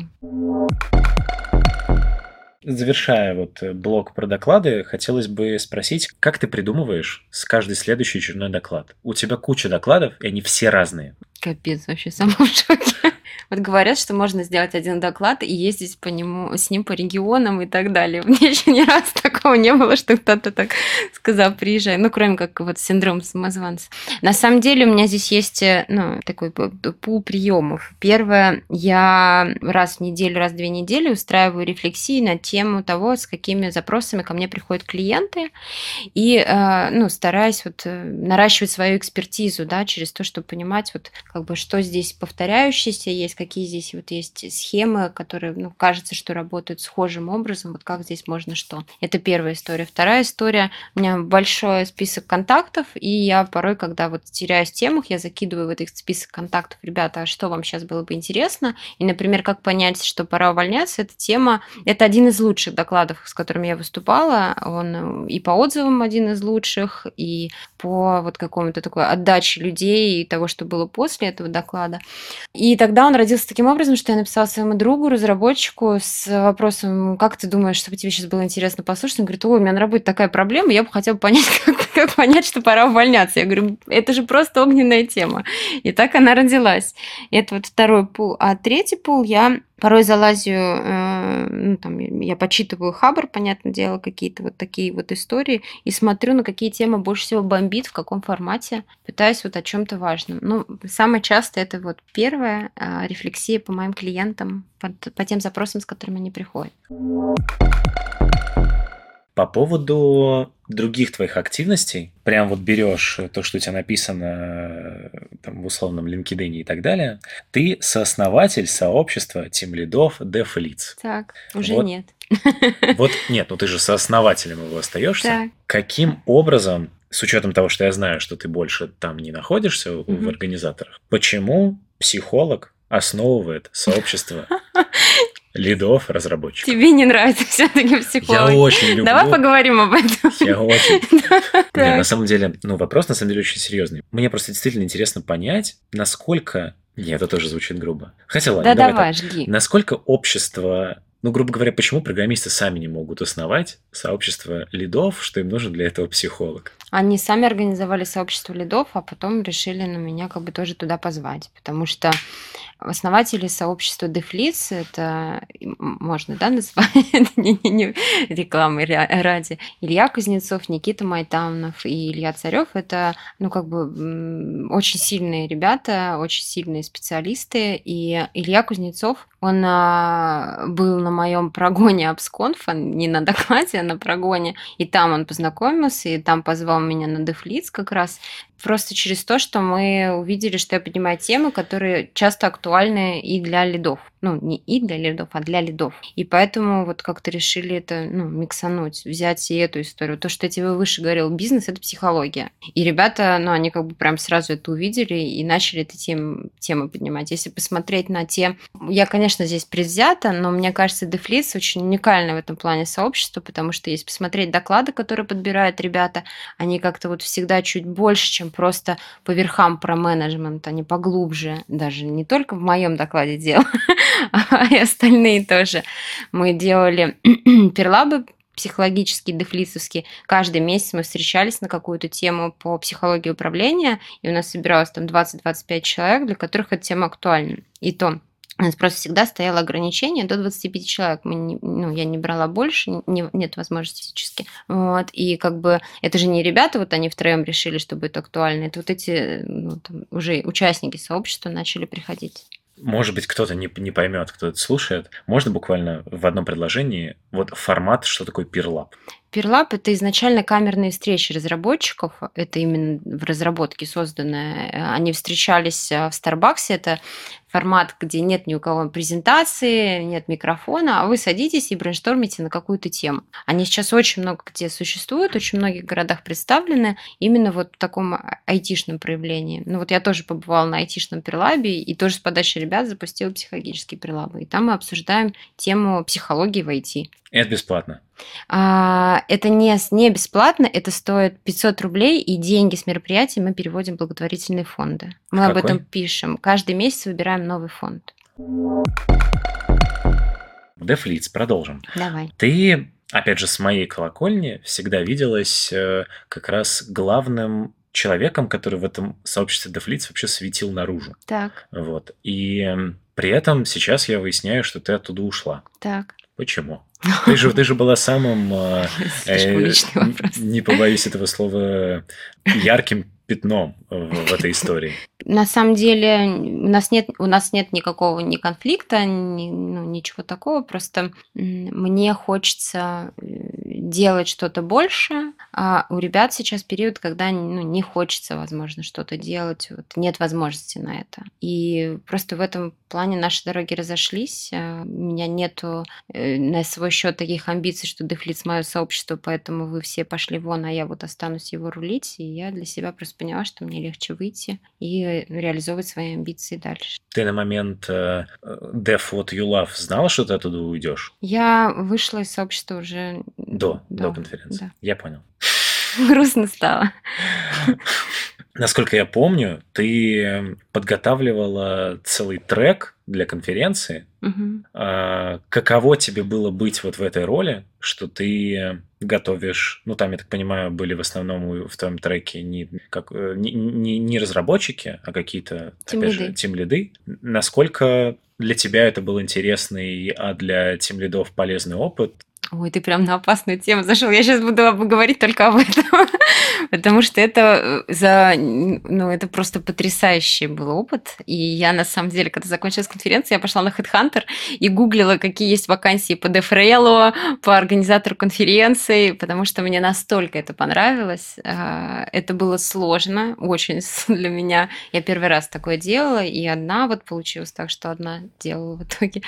Завершая вот э, блок про доклады, хотелось бы спросить, как ты придумываешь с каждый следующий очередной доклад? У тебя куча докладов, и они все разные. Капец, вообще сама в шоке. Вот говорят, что можно сделать один доклад и ездить по нему, с ним по регионам и так далее. У меня еще ни разу такого не было, что кто-то так сказал, приезжай. Ну, кроме как вот синдром самозванца. На самом деле у меня здесь есть э, ну, такой пул приемов. Первое, я раз в неделю, раз в две недели устраиваю рефлексии на тему того, с какими запросами ко мне приходят клиенты, и э, ну, стараюсь вот э, наращивать свою экспертизу, да, через то, чтобы понимать, вот как бы что здесь повторяющееся есть, какие здесь вот есть схемы, которые, ну, кажется, что работают схожим образом, вот как здесь можно что. Это первая история. Вторая история, у меня большой список контактов, и я порой, когда вот теряюсь в темах, я закидываю в этот список контактов, ребята, а что вам сейчас было бы интересно? И, например, как понять, что пора увольняться, эта тема, это один из лучших докладов, с которыми я выступала, он э, и по отзывам один из лучших, и по вот какому-то такой отдаче людей и того, что было после этого доклада. И тогда он родился таким образом, что я написала своему другу, разработчику, с вопросом, как ты думаешь, чтобы тебе сейчас было интересно послушать? Он говорит, ой, у меня на работе такая проблема, я бы хотела понять, как, как понять, что пора увольняться. Я говорю, это же просто огненная тема. И так она родилась. Это вот второй пул. А третий пул я порой залазю, э, ну, там, я почитываю хабр, понятное дело, какие-то вот такие вот истории, и смотрю, на какие темы больше всего бомбит, в каком формате, пытаюсь вот о чем-то важном. Ну, самое часто это вот первая э, рефлексия по моим клиентам, по тем запросам, с которыми они приходят. По поводу других твоих активностей, прям вот берешь то, что у тебя написано э, там, в условном LinkedIn и так далее, ты сооснователь сообщества тем лидов Dev Leads. Так, уже Вот. нет. Вот нет, ну ты же сооснователем его остаешься. Так. Каким образом, с учетом того, что я знаю, что ты больше там не находишься в Мгм. организаторах, почему психолог основывает сообщество лидов разработчиков? Тебе не нравится все-таки Я психолог. очень люблю. Давай поговорим об этом. Я очень. Так. на самом деле, ну, вопрос на самом деле очень серьезный. Мне просто действительно интересно понять, насколько... Нет, это тоже звучит грубо. Хотя ладно, Да давай давай, жги. Насколько общество... Ну, грубо говоря, почему программисты сами не могут основать сообщество лидов, что им нужен для этого психолог? Они сами организовали сообщество лидов, а потом решили на меня как бы тоже туда позвать, потому что основатели сообщества Дефлиц, это можно, да, назвать, не, рекламы ради, Илья Кузнецов, Никита Майтамнов и Илья Царев, это, ну, как бы очень сильные ребята, очень сильные специалисты, и Илья Кузнецов, он а, был на моем прогоне Абсконфа, не на докладе, а на прогоне, и там он познакомился, и там позвал меня на Дефлиц как раз, просто через то, что мы увидели, что я поднимаю темы, которые часто актуальны и для лидов. Ну, не и для лидов, а для лидов. И поэтому вот как-то решили это, ну, миксануть, взять и эту историю. То, что я тебе выше говорил, бизнес – это психология. И ребята, ну, они как бы прям сразу это увидели и начали эти темы, темы поднимать. Если посмотреть на те... Я, конечно, здесь предвзята, но мне кажется, Дефлиц очень уникально в этом плане сообщество, потому что если посмотреть доклады, которые подбирают ребята, они как-то вот всегда чуть больше, чем просто по верхам про менеджмент, они поглубже, даже не только в моем докладе дело, а и остальные тоже. Мы делали перлабы психологические, дефлисовские. Каждый месяц мы встречались на какую-то тему по психологии управления, и у нас собиралось там 20-25 человек, для которых эта тема актуальна. И то у нас просто всегда стояло ограничение до 25 человек. Мы не, ну, я не брала больше, не- нет возможности физически. Вот. И как бы это же не ребята, вот они втроем решили, что будет актуально. Это вот эти ну, там, уже участники сообщества начали приходить. может быть, кто-то не, не поймет, кто это слушает. Можно буквально в одном предложении вот формат, что такое пирлап? Пирлап – это изначально камерные встречи разработчиков. Это именно в разработке созданное. Они встречались э, в Старбаксе. Это формат, где нет ни у кого презентации, нет микрофона, а вы садитесь и брейнштормите на какую-то тему. Они сейчас очень много где существуют, очень многих городах представлены именно вот в таком айтишном проявлении. Ну вот я тоже побывала на айтишном пирлабе и тоже с подачи ребят запустила психологические пирлабы. И там мы обсуждаем тему психологии в IT. Это бесплатно. А, это не, не бесплатно, это стоит 500 рублей, и деньги с мероприятия мы переводим в благотворительные фонды. Мы Какой? об этом пишем. Каждый месяц выбираем новый фонд. Дефлиц, продолжим. Давай. Ты, опять же, с моей колокольни всегда виделась э, как раз главным человеком, который в этом сообществе Дефлиц вообще светил наружу. Так. Вот. И при этом сейчас я выясняю, что ты оттуда ушла. Так. Почему? Ты же, ты же была самым, э, э не побоюсь этого слова, ярким пятном в, в этой истории. На самом деле у нас нет, у нас нет никакого ни конфликта, ни, ну, ничего такого. Просто мне хочется э, делать что-то больше, а у ребят сейчас период, когда ну, не хочется, возможно, что-то делать, вот, нет возможности на это. И просто в этом плане наши дороги разошлись. А, у меня нету э, на свой счет таких амбиций, что Дефлиц мое сообщество, поэтому вы все пошли вон, а я вот останусь его рулить. И я для себя просто поняла, что мне легче выйти и реализовывать свои амбиции дальше. Ты на момент э, Def What You Love знала, что ты оттуда уйдешь? Я вышла из сообщества уже до, да, до конференции. Да. Я понял. Грустно стало. Насколько я помню, ты подготавливала целый трек для конференции. Угу. каково тебе было быть вот в этой роли, что ты готовишь, ну там, я так понимаю, были в основном в твоем треке не, как, э, не, не, не разработчики, а какие-то, опять же, тим-лиды. Насколько для тебя это был интересный, а для тим-лидов полезный опыт? Ой, ты прям на опасную тему зашел. Я сейчас буду говорить только об этом, потому что это э, за, ну, это просто потрясающий был опыт. И я на самом деле, когда закончилась конференция, я пошла на Headhunter и гуглила, какие есть вакансии по DevRel, по организатору конференции, потому что мне настолько это понравилось. А, это было сложно, очень для меня. Я первый раз такое делала, и одна вот получилось так, что одна делала в итоге.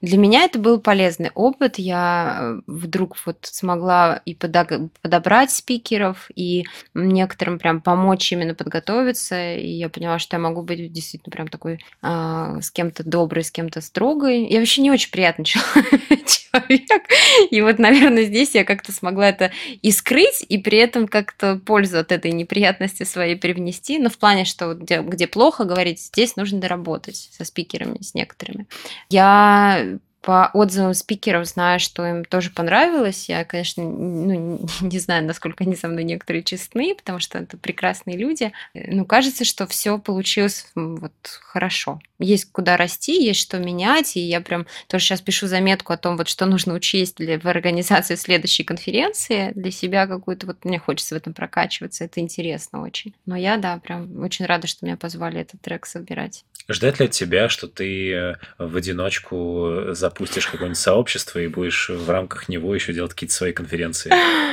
Для меня это был полезный опыт. Я э, вдруг вот смогла и подобрать спикеров, и некоторым прям помочь именно подготовиться, и я поняла, что я могу быть действительно прям такой э, с кем-то доброй, с кем-то строгой. Я вообще не очень приятный человек, и вот, наверное, здесь я как-то смогла это и скрыть, и при этом как-то пользу от этой неприятности своей привнести, но в плане, что где, где плохо говорить, здесь нужно доработать со спикерами, с некоторыми. Я по отзывам спикеров знаю, что им тоже понравилось. Я, конечно, ну, не знаю, насколько они со мной некоторые честны, потому что это прекрасные люди. Но кажется, что все получилось вот хорошо. Есть куда расти, есть что менять, и я прям тоже сейчас пишу заметку о том, вот что нужно учесть для, в организации следующей конференции для себя какую-то. Вот мне хочется в этом прокачиваться, это интересно очень. Но я, да, прям очень рада, что меня позвали этот трек собирать. Ждать ли от тебя, что ты э, в одиночку запустишь какое-нибудь сообщество и будешь в рамках него еще делать какие-то свои конференции?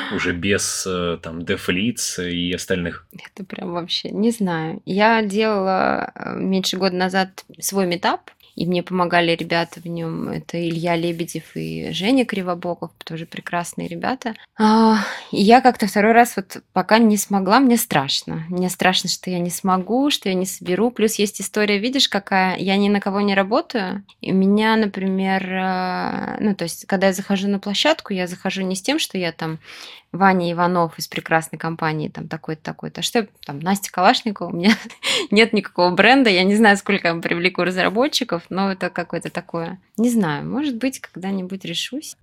Уже без э, там дефлиц и остальных? Это прям вообще не знаю. Я делала э, меньше года назад свой метап, и мне помогали ребята в нем. Это Илья Лебедев и Женя Кривобоков, тоже прекрасные ребята. А, и я как-то второй раз вот пока не смогла, мне страшно. Мне страшно, что я не смогу, что я не соберу. Плюс есть история, видишь, какая я ни на кого не работаю. И меня, например, а, ну, то есть, когда я захожу на площадку, я захожу не с тем, что я там Ваня Иванов из прекрасной компании, там такой-то, такой-то. А что там, Настя Калашникова, у меня нет никакого бренда, я не знаю, сколько я привлеку разработчиков, но это какое-то такое, не знаю, может быть, когда-нибудь решусь.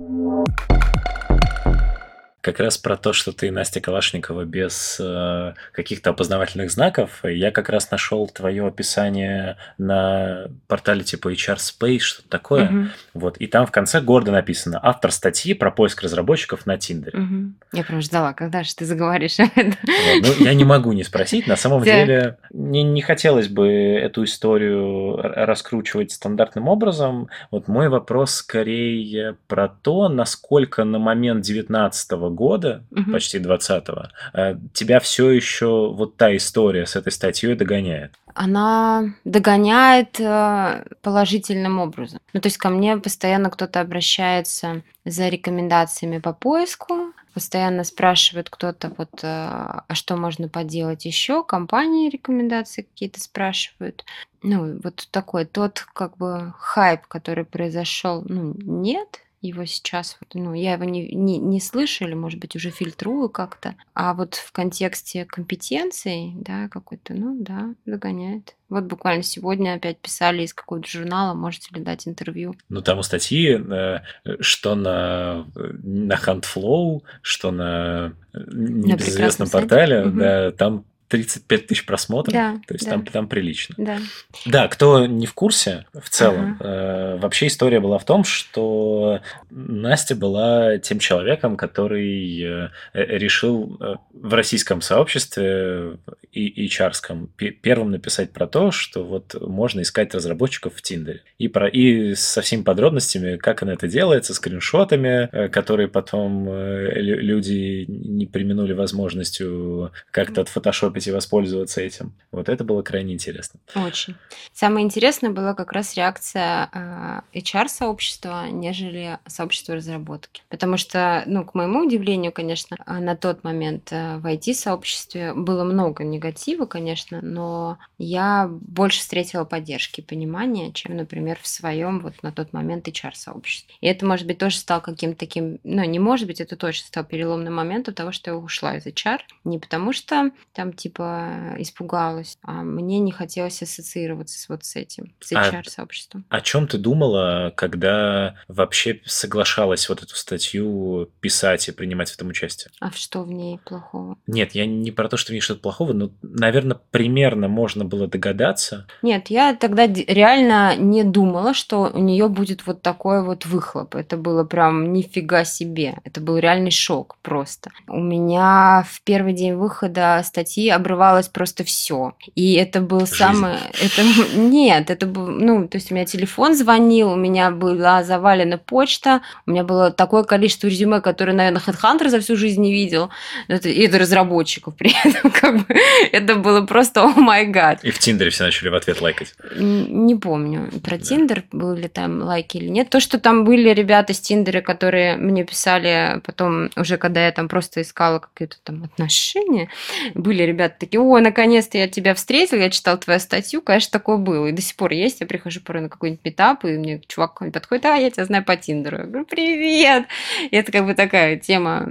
Как раз про то, что ты Настя Калашникова без э, каких-то опознавательных знаков. Я как раз нашел твое описание на портале типа HR Space, что-то такое. Угу. Вот. И там в конце гордо написано автор статьи про поиск разработчиков на Тиндере. Угу. Я прям ждала, когда же ты заговоришь об этом. Ну, я не могу не спросить. На самом деле, не, не хотелось бы эту историю раскручивать стандартным образом. Вот мой вопрос скорее про то, насколько на момент 19 года, угу. почти 20-го, э, тебя все еще вот та история с этой статьей догоняет? Она догоняет э, положительным образом. Ну, то есть ко мне постоянно кто-то обращается за рекомендациями по поиску, постоянно спрашивает кто-то, вот, э, а что можно поделать еще, компании рекомендации какие-то спрашивают. Ну, вот такой тот как бы хайп, который произошел, ну, нет, его сейчас, вот, ну, я его не, не, не слышу или, может быть, уже фильтрую как-то. А вот в контексте компетенций, да, какой-то, ну, да, догоняет. Вот буквально сегодня опять писали из какого-то журнала, можете ли дать интервью. Ну, там у статьи, э, что на, на HuntFlow, что на небезызвестном портале, угу. да, там 35 тысяч просмотров. Да, то есть да. там, там прилично. Да. да, кто не в курсе, в целом, ага. э, вообще история была в том, что Настя была тем человеком, который э, решил э, в российском сообществе и, чарском первым написать про то, что вот можно искать разработчиков в Тиндере. И, про, и со всеми подробностями, как она это делается, скриншотами, э, которые потом э, люди не применули возможностью как-то от фотошопа и воспользоваться этим. Вот это было крайне интересно. Очень. Самое интересное была как раз реакция а, HR-сообщества, нежели сообщества разработки. Потому что, ну, к моему удивлению, конечно, а, на тот момент э, в IT-сообществе было много негатива, конечно, но я больше встретила поддержки и понимания, чем, например, в своем вот на тот момент HR-сообществе. И это, может быть, тоже стал каким-то таким, ну, не может быть, это точно стал переломным моментом того, что я ушла из HR. Не потому что там типа испугалась, а мне не хотелось ассоциироваться с вот с этим, с HR-сообществом. А, о чем ты думала, когда вообще соглашалась вот эту статью писать и принимать в этом участие? А что в ней плохого? Нет, я не про то, что в ней что-то плохого, но, наверное, примерно можно было догадаться. Нет, я тогда реально не думала, что у нее будет вот такой вот выхлоп. Это было прям нифига себе. Это был реальный шок просто. У меня в первый день выхода статьи обрывалось просто все. И это был Жизнь. самый... Это... Нет, это был... Ну, то есть у меня телефон звонил, у меня была завалена почта, у меня было такое количество резюме, которое, наверное, HeadHunter за всю жизнь не видел. Это, и это разработчиков при этом. Как бы, это было просто о май гад. И в Тиндере все начали в ответ лайкать. Не помню, про да. Тиндер были там лайки или нет. То, что там были ребята с Тиндера, которые мне писали потом, уже когда я там просто искала какие-то там отношения, были ребята, ребята такие, о, наконец-то я тебя встретил, я читал твою статью, конечно, такое было. И до сих пор есть. Я прихожу порой на какой-нибудь метап, и мне чувак какой-нибудь подходит, а, я тебя знаю по Тиндеру. Я говорю, привет! И это как бы такая тема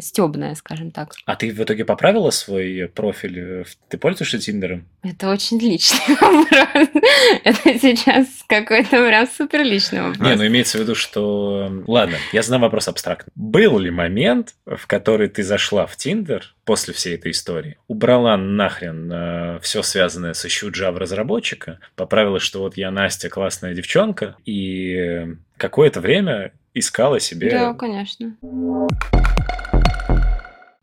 стебная, скажем так. А ты в итоге поправила свой профиль? Ты пользуешься Тиндером? Это очень личный вопрос. Это сейчас какой-то прям супер личный вопрос. Не, ну имеется в виду, что... Ладно, я задам вопрос абстрактно. Был ли момент, в который ты зашла в Тиндер после всей этой истории, убрала нахрен э, все связанное с ищу Java разработчика, поправила, что вот я Настя классная девчонка, и какое-то время искала себе... Да, конечно.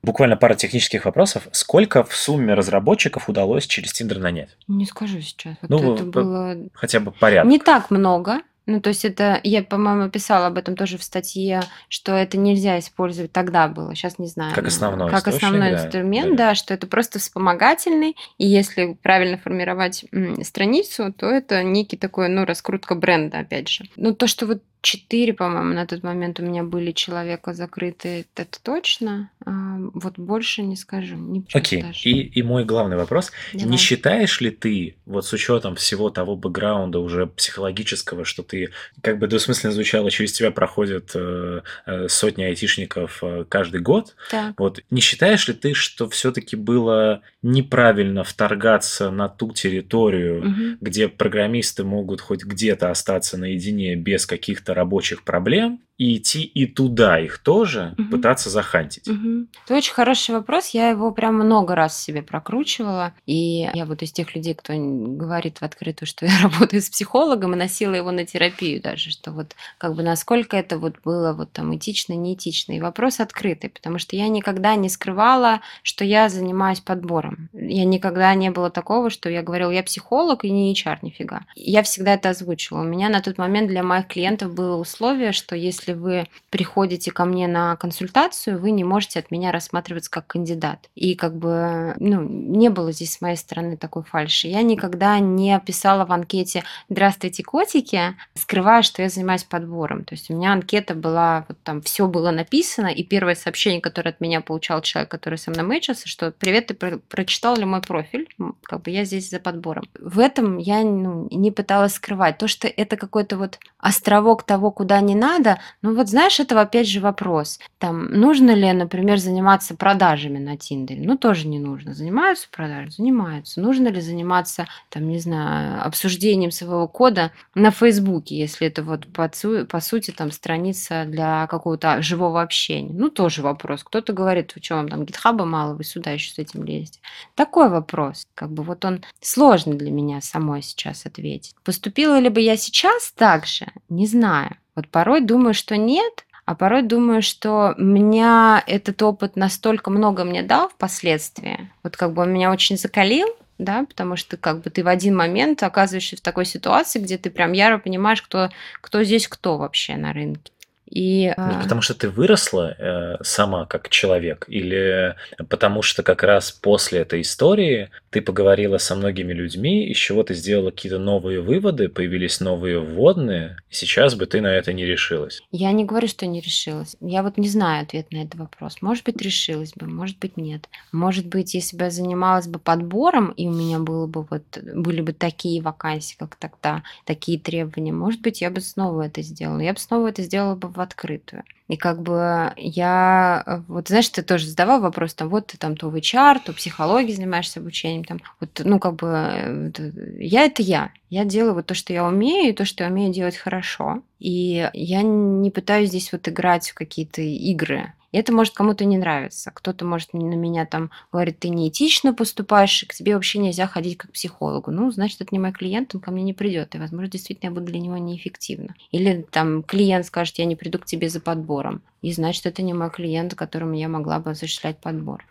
Буквально пара технических вопросов. Сколько в сумме разработчиков удалось через Tinder нанять? Не скажу сейчас. Вот ну, это было... хотя бы порядок. Не так много. Ну, то есть это, я, по-моему, писала об этом тоже в статье, что это нельзя использовать тогда было, сейчас не знаю. Как основной Как основной да, инструмент, да, да, что это просто вспомогательный, и если правильно формировать страницу, то это некий такой, ну, раскрутка бренда, опять же. Ну, то, что вот четыре, по-моему, на тот момент у меня были человека закрыты, это точно. А, вот больше не скажу. Не Окей. Okay. И, и мой главный вопрос. Давай. Не считаешь ли ты, вот с учетом всего того бэкграунда уже психологического, что ты, как бы двусмысленно звучало, через тебя проходят э, э, сотни айтишников э, каждый год, так. вот не считаешь ли ты, что все-таки было неправильно вторгаться на ту территорию, угу. где программисты могут хоть где-то остаться наедине без каких-то рабочих проблем, и идти и туда их тоже Мгм. пытаться захантить? Мгм. Это очень хороший вопрос. Я его прям много раз себе прокручивала. И я вот из тех людей, кто говорит в открытую, что я работаю с психологом, и носила его на терапию даже, что вот как бы насколько это вот было вот там этично, неэтично. И вопрос открытый, потому что я никогда не скрывала, что я занимаюсь подбором. Я никогда не было такого, что я говорила, я психолог и не HR нифига. Я всегда это озвучивала. У меня на тот момент для моих клиентов было условие, что если вы приходите ко мне на консультацию, вы не можете от меня рассматриваться как кандидат. И как бы, ну, не было здесь с моей стороны такой фальши. Я никогда не писала в анкете «Здравствуйте, котики», скрывая, что я занимаюсь подбором. То есть у меня анкета была, вот там все было написано, и первое сообщение, которое от меня получал человек, который со мной мэчился, что «Привет, ты про- прочитал ли мой профиль?» Как бы я здесь за подбором. В этом я ну, не пыталась скрывать. То, что это какой-то вот островок того, куда не надо, ну вот знаешь, это опять же вопрос. Там, нужно ли, например, заниматься продажами на Тиндере? Ну, тоже не нужно. Занимаются продажами? Занимаются. Нужно ли заниматься, там, не знаю, обсуждением своего кода на Фейсбуке, если это вот по, по сути там страница для какого-то живого общения? Ну, тоже вопрос. Кто-то говорит, что вам там гитхаба мало, вы сюда еще с этим лезете. Такой вопрос. Как бы вот он сложный для меня самой сейчас ответить. Поступила ли бы я сейчас так же? Не знаю. Вот порой думаю, что нет, а порой думаю, что меня этот опыт настолько много мне дал впоследствии. Вот как бы он меня очень закалил, да, потому что как бы ты в один момент оказываешься в такой ситуации, где ты прям яро понимаешь, кто, кто здесь кто вообще на рынке. И, Ну, а, Потому что ты выросла э, сама как человек, или потому что как раз после этой истории ты поговорила со многими людьми, из чего ты сделала какие-то новые выводы, появились новые вводные, и сейчас бы ты на это не решилась. Я не говорю, что не решилась. Я вот не знаю ответ на этот вопрос. Может быть, решилась бы, может быть, нет. Может быть, если бы я занималась бы подбором, и у меня было бы вот, были бы такие вакансии, как тогда, такие требования, может быть, я бы снова это сделала. Я бы снова это сделала бы в открытую. И как бы я, э, вот знаешь, ты тоже задавал вопрос, там, вот ты там то в HR, то психологией занимаешься обучением, там, вот, ну, как бы, э, э, я это я. Я делаю вот то, что я умею, и то, что я умею делать хорошо. И я не пытаюсь здесь вот играть в какие-то игры. И это может кому-то не нравиться. Кто-то может на меня там говорит, ты неэтично поступаешь, к тебе вообще нельзя ходить как к психологу. Ну, значит, это не мой клиент, он ко мне не придет. И, возможно, действительно я буду для него неэффективна. Или там клиент скажет, я не приду к тебе за подбором. И значит, это не мой клиент, которому я могла бы осуществлять подбор.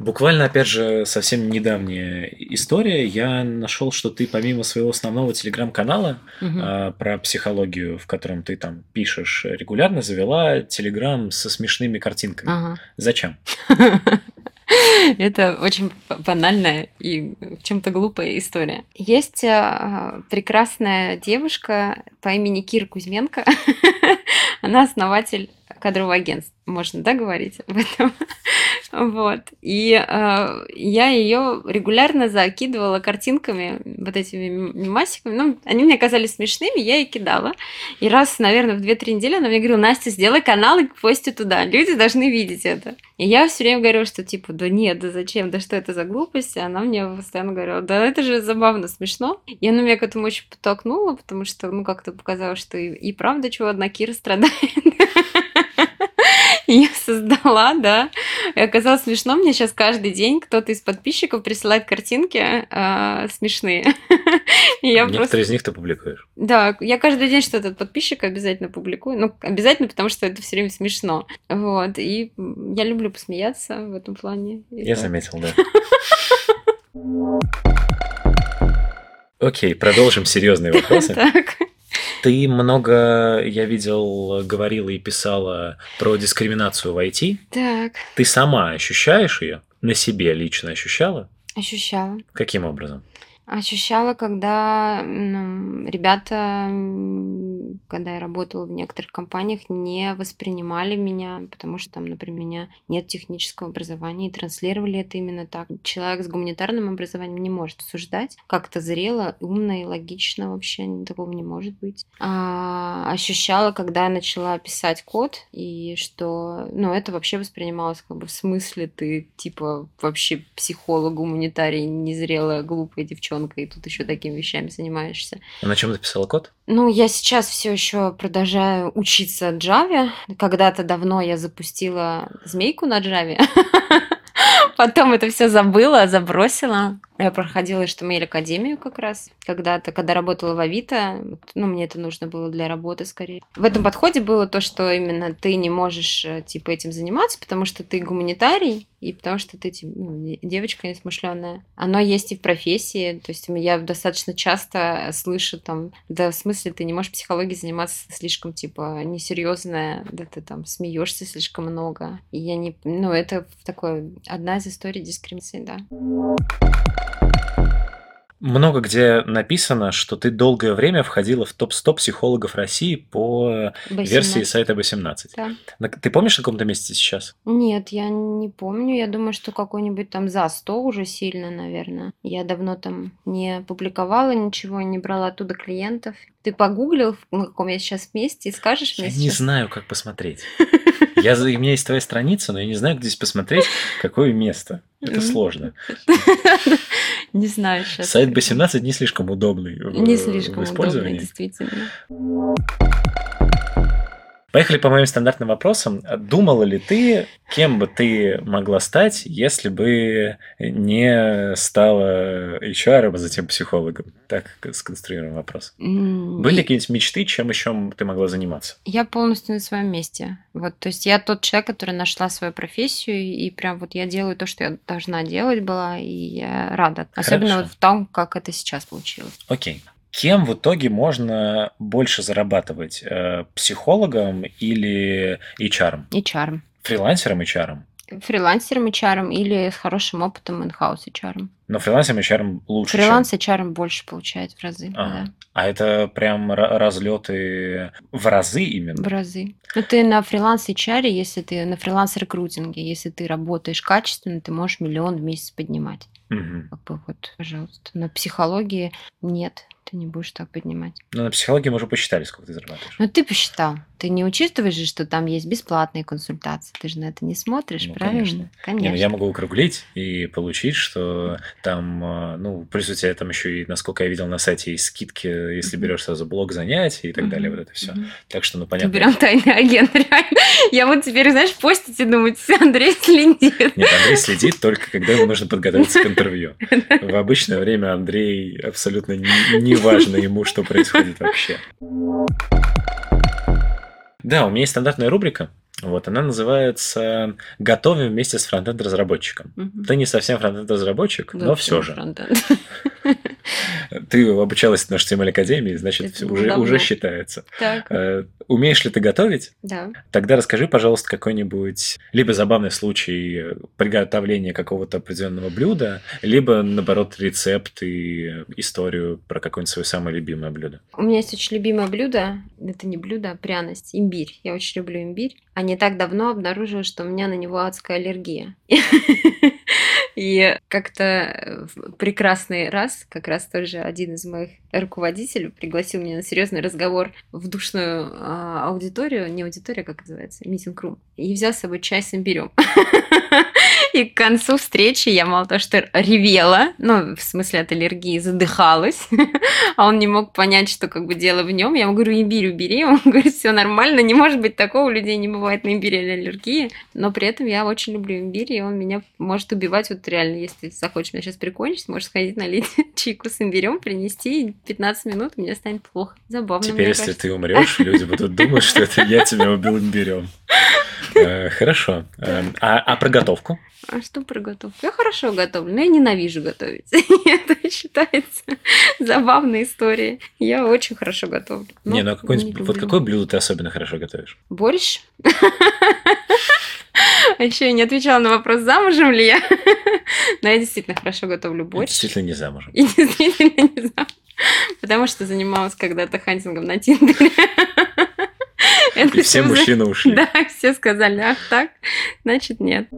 Буквально, опять же, совсем недавняя история. Я нашел, что ты помимо своего основного телеграм-канала Мгм. а, про психологию, в котором ты там пишешь регулярно, завела телеграм со смешными картинками. Ага. Зачем? Это очень банальная и в чем-то глупая история. Есть а, прекрасная девушка по имени Кира Кузьменко. Она основатель кадрового агентства. Можно, да, говорить об этом? Вот. И а, я ее регулярно закидывала картинками, вот этими м- мемасиками. Ну, они мне казались смешными, я ей кидала. И раз, наверное, в 2-3 недели она мне говорила, Настя, сделай канал и пости туда. Люди должны видеть это. И я все время говорила, что типа, да нет, да зачем, да что это за глупость? И она мне постоянно говорила, да это же забавно, смешно. И она меня к этому очень подтолкнула, потому что, ну, как-то показалось, что и, и правда, чего одна Кира страдает. Я создала, да. И оказалось смешно. Мне сейчас каждый день кто-то из подписчиков присылает картинки а, смешные. Я Некоторые просто... из них ты публикуешь. Да, я каждый день что-то от подписчика обязательно публикую. Ну, обязательно, потому что это все время смешно. Вот. И я люблю посмеяться в этом плане. И Я да. заметил, да. Окей, продолжим серьезные вопросы. Так. Ты много, я видел, говорила и писала про дискриминацию в IT. Так. Ты сама ощущаешь ее? На себе лично ощущала? Ощущала. Каким образом? Ощущала, когда ну, ребята, когда я работала в некоторых компаниях, не воспринимали меня, потому что там, например, у меня нет технического образования, и транслировали это именно так. Человек с гуманитарным образованием не может осуждать, как это зрело, умно и логично вообще, такого не может быть. А, ощущала, когда я начала писать код, и что, ну, это вообще воспринималось как бы в смысле ты, типа, вообще психолог, гуманитарий, незрелая, глупая девчонка, и тут еще такими вещами занимаешься. А на чем ты писала код? Ну, я сейчас все еще продолжаю учиться Java. Когда-то давно я запустила змейку на Java. Потом это все забыла, забросила. Я проходила HTML академию как раз когда-то, когда работала в Авито. Ну, мне это нужно было для работы скорее. В этом подходе было то, что именно ты не можешь э, типа этим заниматься, потому что ты гуманитарий, и потому что ты ну, девочка несмышленная. Оно есть и в профессии. То есть я достаточно часто слышу там, да, в смысле, ты не можешь психологией заниматься слишком, типа, несерьезная, да ты там смеешься слишком много. И я не... Ну, это такое одна из историй дискриминации, да. Много где написано, что ты долгое время входила в топ-100 психологов России по версии сайта 18. Да. Ты помнишь, в каком-то месте сейчас? Нет, я не помню. Я думаю, что какой-нибудь там за 100 уже сильно, наверное. Я давно там не публиковала ничего, не брала оттуда клиентов. Ты погуглил, на каком я сейчас месте, и скажешь мне Я не знаю, как посмотреть. Я, у меня есть твоя страница, но я не знаю, где здесь посмотреть, какое место. Это сложно. Не знаю сейчас. Сайт B17 не слишком удобный не слишком в удобный, действительно. Поехали по моим стандартным вопросам. Думала ли ты, кем бы ты могла стать, если бы не стала HR, а затем психологом? Так сконструируем вопрос. М, Были какие-нибудь мечты, чем еще ты могла заниматься? Я полностью на своем месте. Вот, то есть я тот человек, который нашла свою профессию, и прям вот я делаю то, что я должна делать была, и я рада. Особенно Хорошо. вот в том, как это сейчас получилось. Окей. Кем в итоге можно больше зарабатывать? Э, Психологом или HR? HR. Фрилансером HR? Фрилансером HR или с хорошим опытом in-house HR. Но фрилансером HR лучше, чем- Фриланс HR больше получает в разы, Ага. да, А это прям ра- разлеты в разы именно? в разы. Ну, ты на фриланс HR, если ты на фриланс рекрутинге, если ты работаешь качественно, ты можешь миллион в месяц поднимать. Мгм. Как бы вот, пожалуйста. На психологии нет, ты не будешь так поднимать. Ну, на психологии мы уже посчитали, сколько ты зарабатываешь. Ну, ты посчитал. Ты не учитываешь же, что там есть бесплатные консультации. Ты же на это не смотришь, Ну, правильно? конечно. Не, Конечно. ну я могу округлить и получить, что там, э, ну, плюс у тебя там еще и, насколько я видел на сайте, есть скидки, если Мгм. берешь сразу блок занятий и так далее, Мгм. вот это все. Мгм. Так что, ну, Ты понятно. прям тайный агент, реально. Я вот теперь, знаешь, постите думать, Андрей следит. Нет, Андрей следит только, когда ему нужно подготовиться к интервью. В обычное время Андрей абсолютно не, не важно ему, что происходит вообще. Да, у меня есть стандартная рубрика. Вот, она называется «Готовим вместе с фронтенд-разработчиком». Мгм. Ты не совсем фронтенд-разработчик, Да, но все же. фронтенд? Ты обучалась в нашей HTML Академии, значит, Это уже, давно. уже считается. Так, Э, Умеешь ли ты готовить? да. Тогда расскажи, пожалуйста, какой-нибудь либо забавный случай приготовления какого-то определенного блюда, либо, наоборот, рецепт и историю про какое-нибудь свое самое любимое блюдо. У меня есть очень любимое блюдо. Это не блюдо, а пряность. Имбирь. Я очень люблю имбирь. А не так давно обнаружила, что у меня на него адская аллергия. И как-то э, в прекрасный раз, как раз тоже один из моих руководителей пригласил меня на серьезный разговор в душную а, аудиторию, не аудитория, как называется, митинг-рум, и взял с собой чай с имбирем. И к концу встречи я мало того, что ревела, ну, в смысле от аллергии, задыхалась, а он не мог понять, что как бы дело в нем. Я ему говорю, имбирь убери. Он говорит, все нормально, не может быть такого, у людей не бывает на имбирь аллергии. Но при этом я очень люблю имбирь, и он меня может убивать. Вот реально, если ты захочешь меня сейчас прикончить, можешь сходить налить чайку с имбирем, принести, и 15 минут, и мне станет плохо. Забавно, Теперь, если кажется. ты умрешь, люди будут думать, что это я тебя убил имбирем. Э, Хорошо. Эм, А, а про готовку? А что про готовку? Я хорошо готовлю, но я ненавижу готовить. Это считается забавной историей. Я очень хорошо готовлю. Не, ну а вот какое блюдо ты особенно хорошо готовишь? Борщ? А еще я не отвечала на вопрос, замужем ли я. Но я действительно хорошо готовлю борщ. Действительно не замужем. И действительно не знаю. Потому что занималась когда-то хантингом на Тиндере. И все мужчины ушли. Да, все сказали, ах так, значит нет.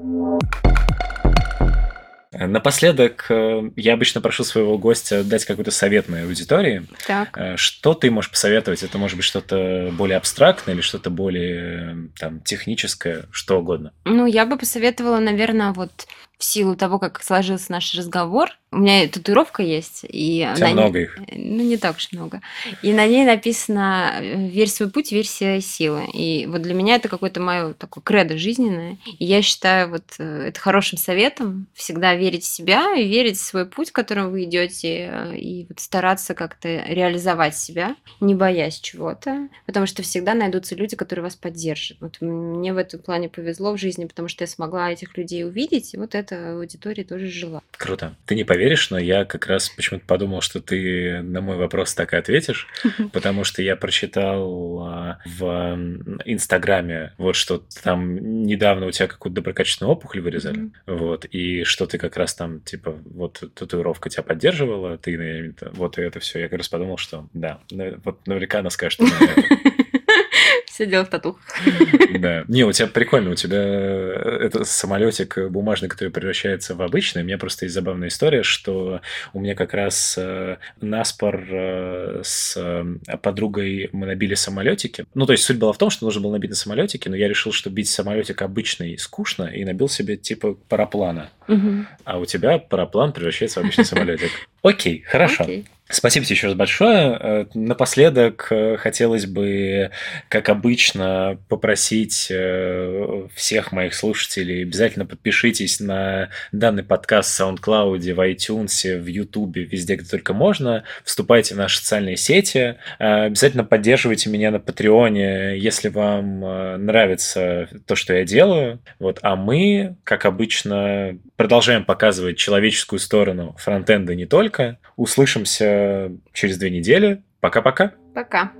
Напоследок, э, я обычно прошу своего гостя дать какой-то совет моей аудитории. Так. Э, Что ты можешь посоветовать? Это может быть что-то более абстрактное или что-то более э, там, техническое, что угодно. Ну, я бы посоветовала, наверное, вот в силу того, как сложился наш разговор, у меня татуировка есть. И У тебя на много ней- их. Ну, не так уж много. И на ней написано э, «Верь в свой путь, верь в свои силы». И вот для меня это какое-то мое такое кредо жизненное. И я считаю вот э, это хорошим советом всегда верить в себя и верить в свой путь, которым вы идете, э, и вот стараться как-то реализовать себя, не боясь чего-то, потому что всегда найдутся люди, которые вас поддержат. Вот мне в этом плане повезло в жизни, потому что я смогла этих людей увидеть, и вот эта аудитория тоже жила. Круто. Ты не поверишь, но я как раз почему-то подумал, что ты на мой вопрос так и ответишь, потому что я прочитал а, в Инстаграме, вот что там недавно у тебя какую-то доброкачественную опухоль вырезали, вот, и что ты как раз там, типа, вот татуировка тебя поддерживала, ты вот это все. Я как раз подумал, что да, вот наверняка она скажет, что Все дело в татухах. Да. Не, у тебя прикольно, у тебя это самолетик бумажный, который превращается в обычный. У меня просто есть забавная история, что у меня как раз э, наспор э, с э, подругой мы набили самолетики. Ну, то есть суть была в том, что нужно было набить на самолетики, но я решил, что бить самолетик обычный скучно, и набил себе типа параплана. А у тебя параплан превращается в обычный самолетик. Окей, хорошо. Окей. Спасибо тебе еще раз большое. Э, Напоследок э, хотелось бы, как обычно, попросить э, всех моих слушателей обязательно подпишитесь на данный подкаст в SoundCloud, в iTunes, в YouTube, везде, где только можно. Вступайте в наши социальные сети. Обязательно поддерживайте меня на Патреоне, если вам нравится то, что я делаю. Вот. А мы, как обычно, продолжаем показывать человеческую сторону фронтенда не только. Услышимся через две недели. Пока-пока. Пока.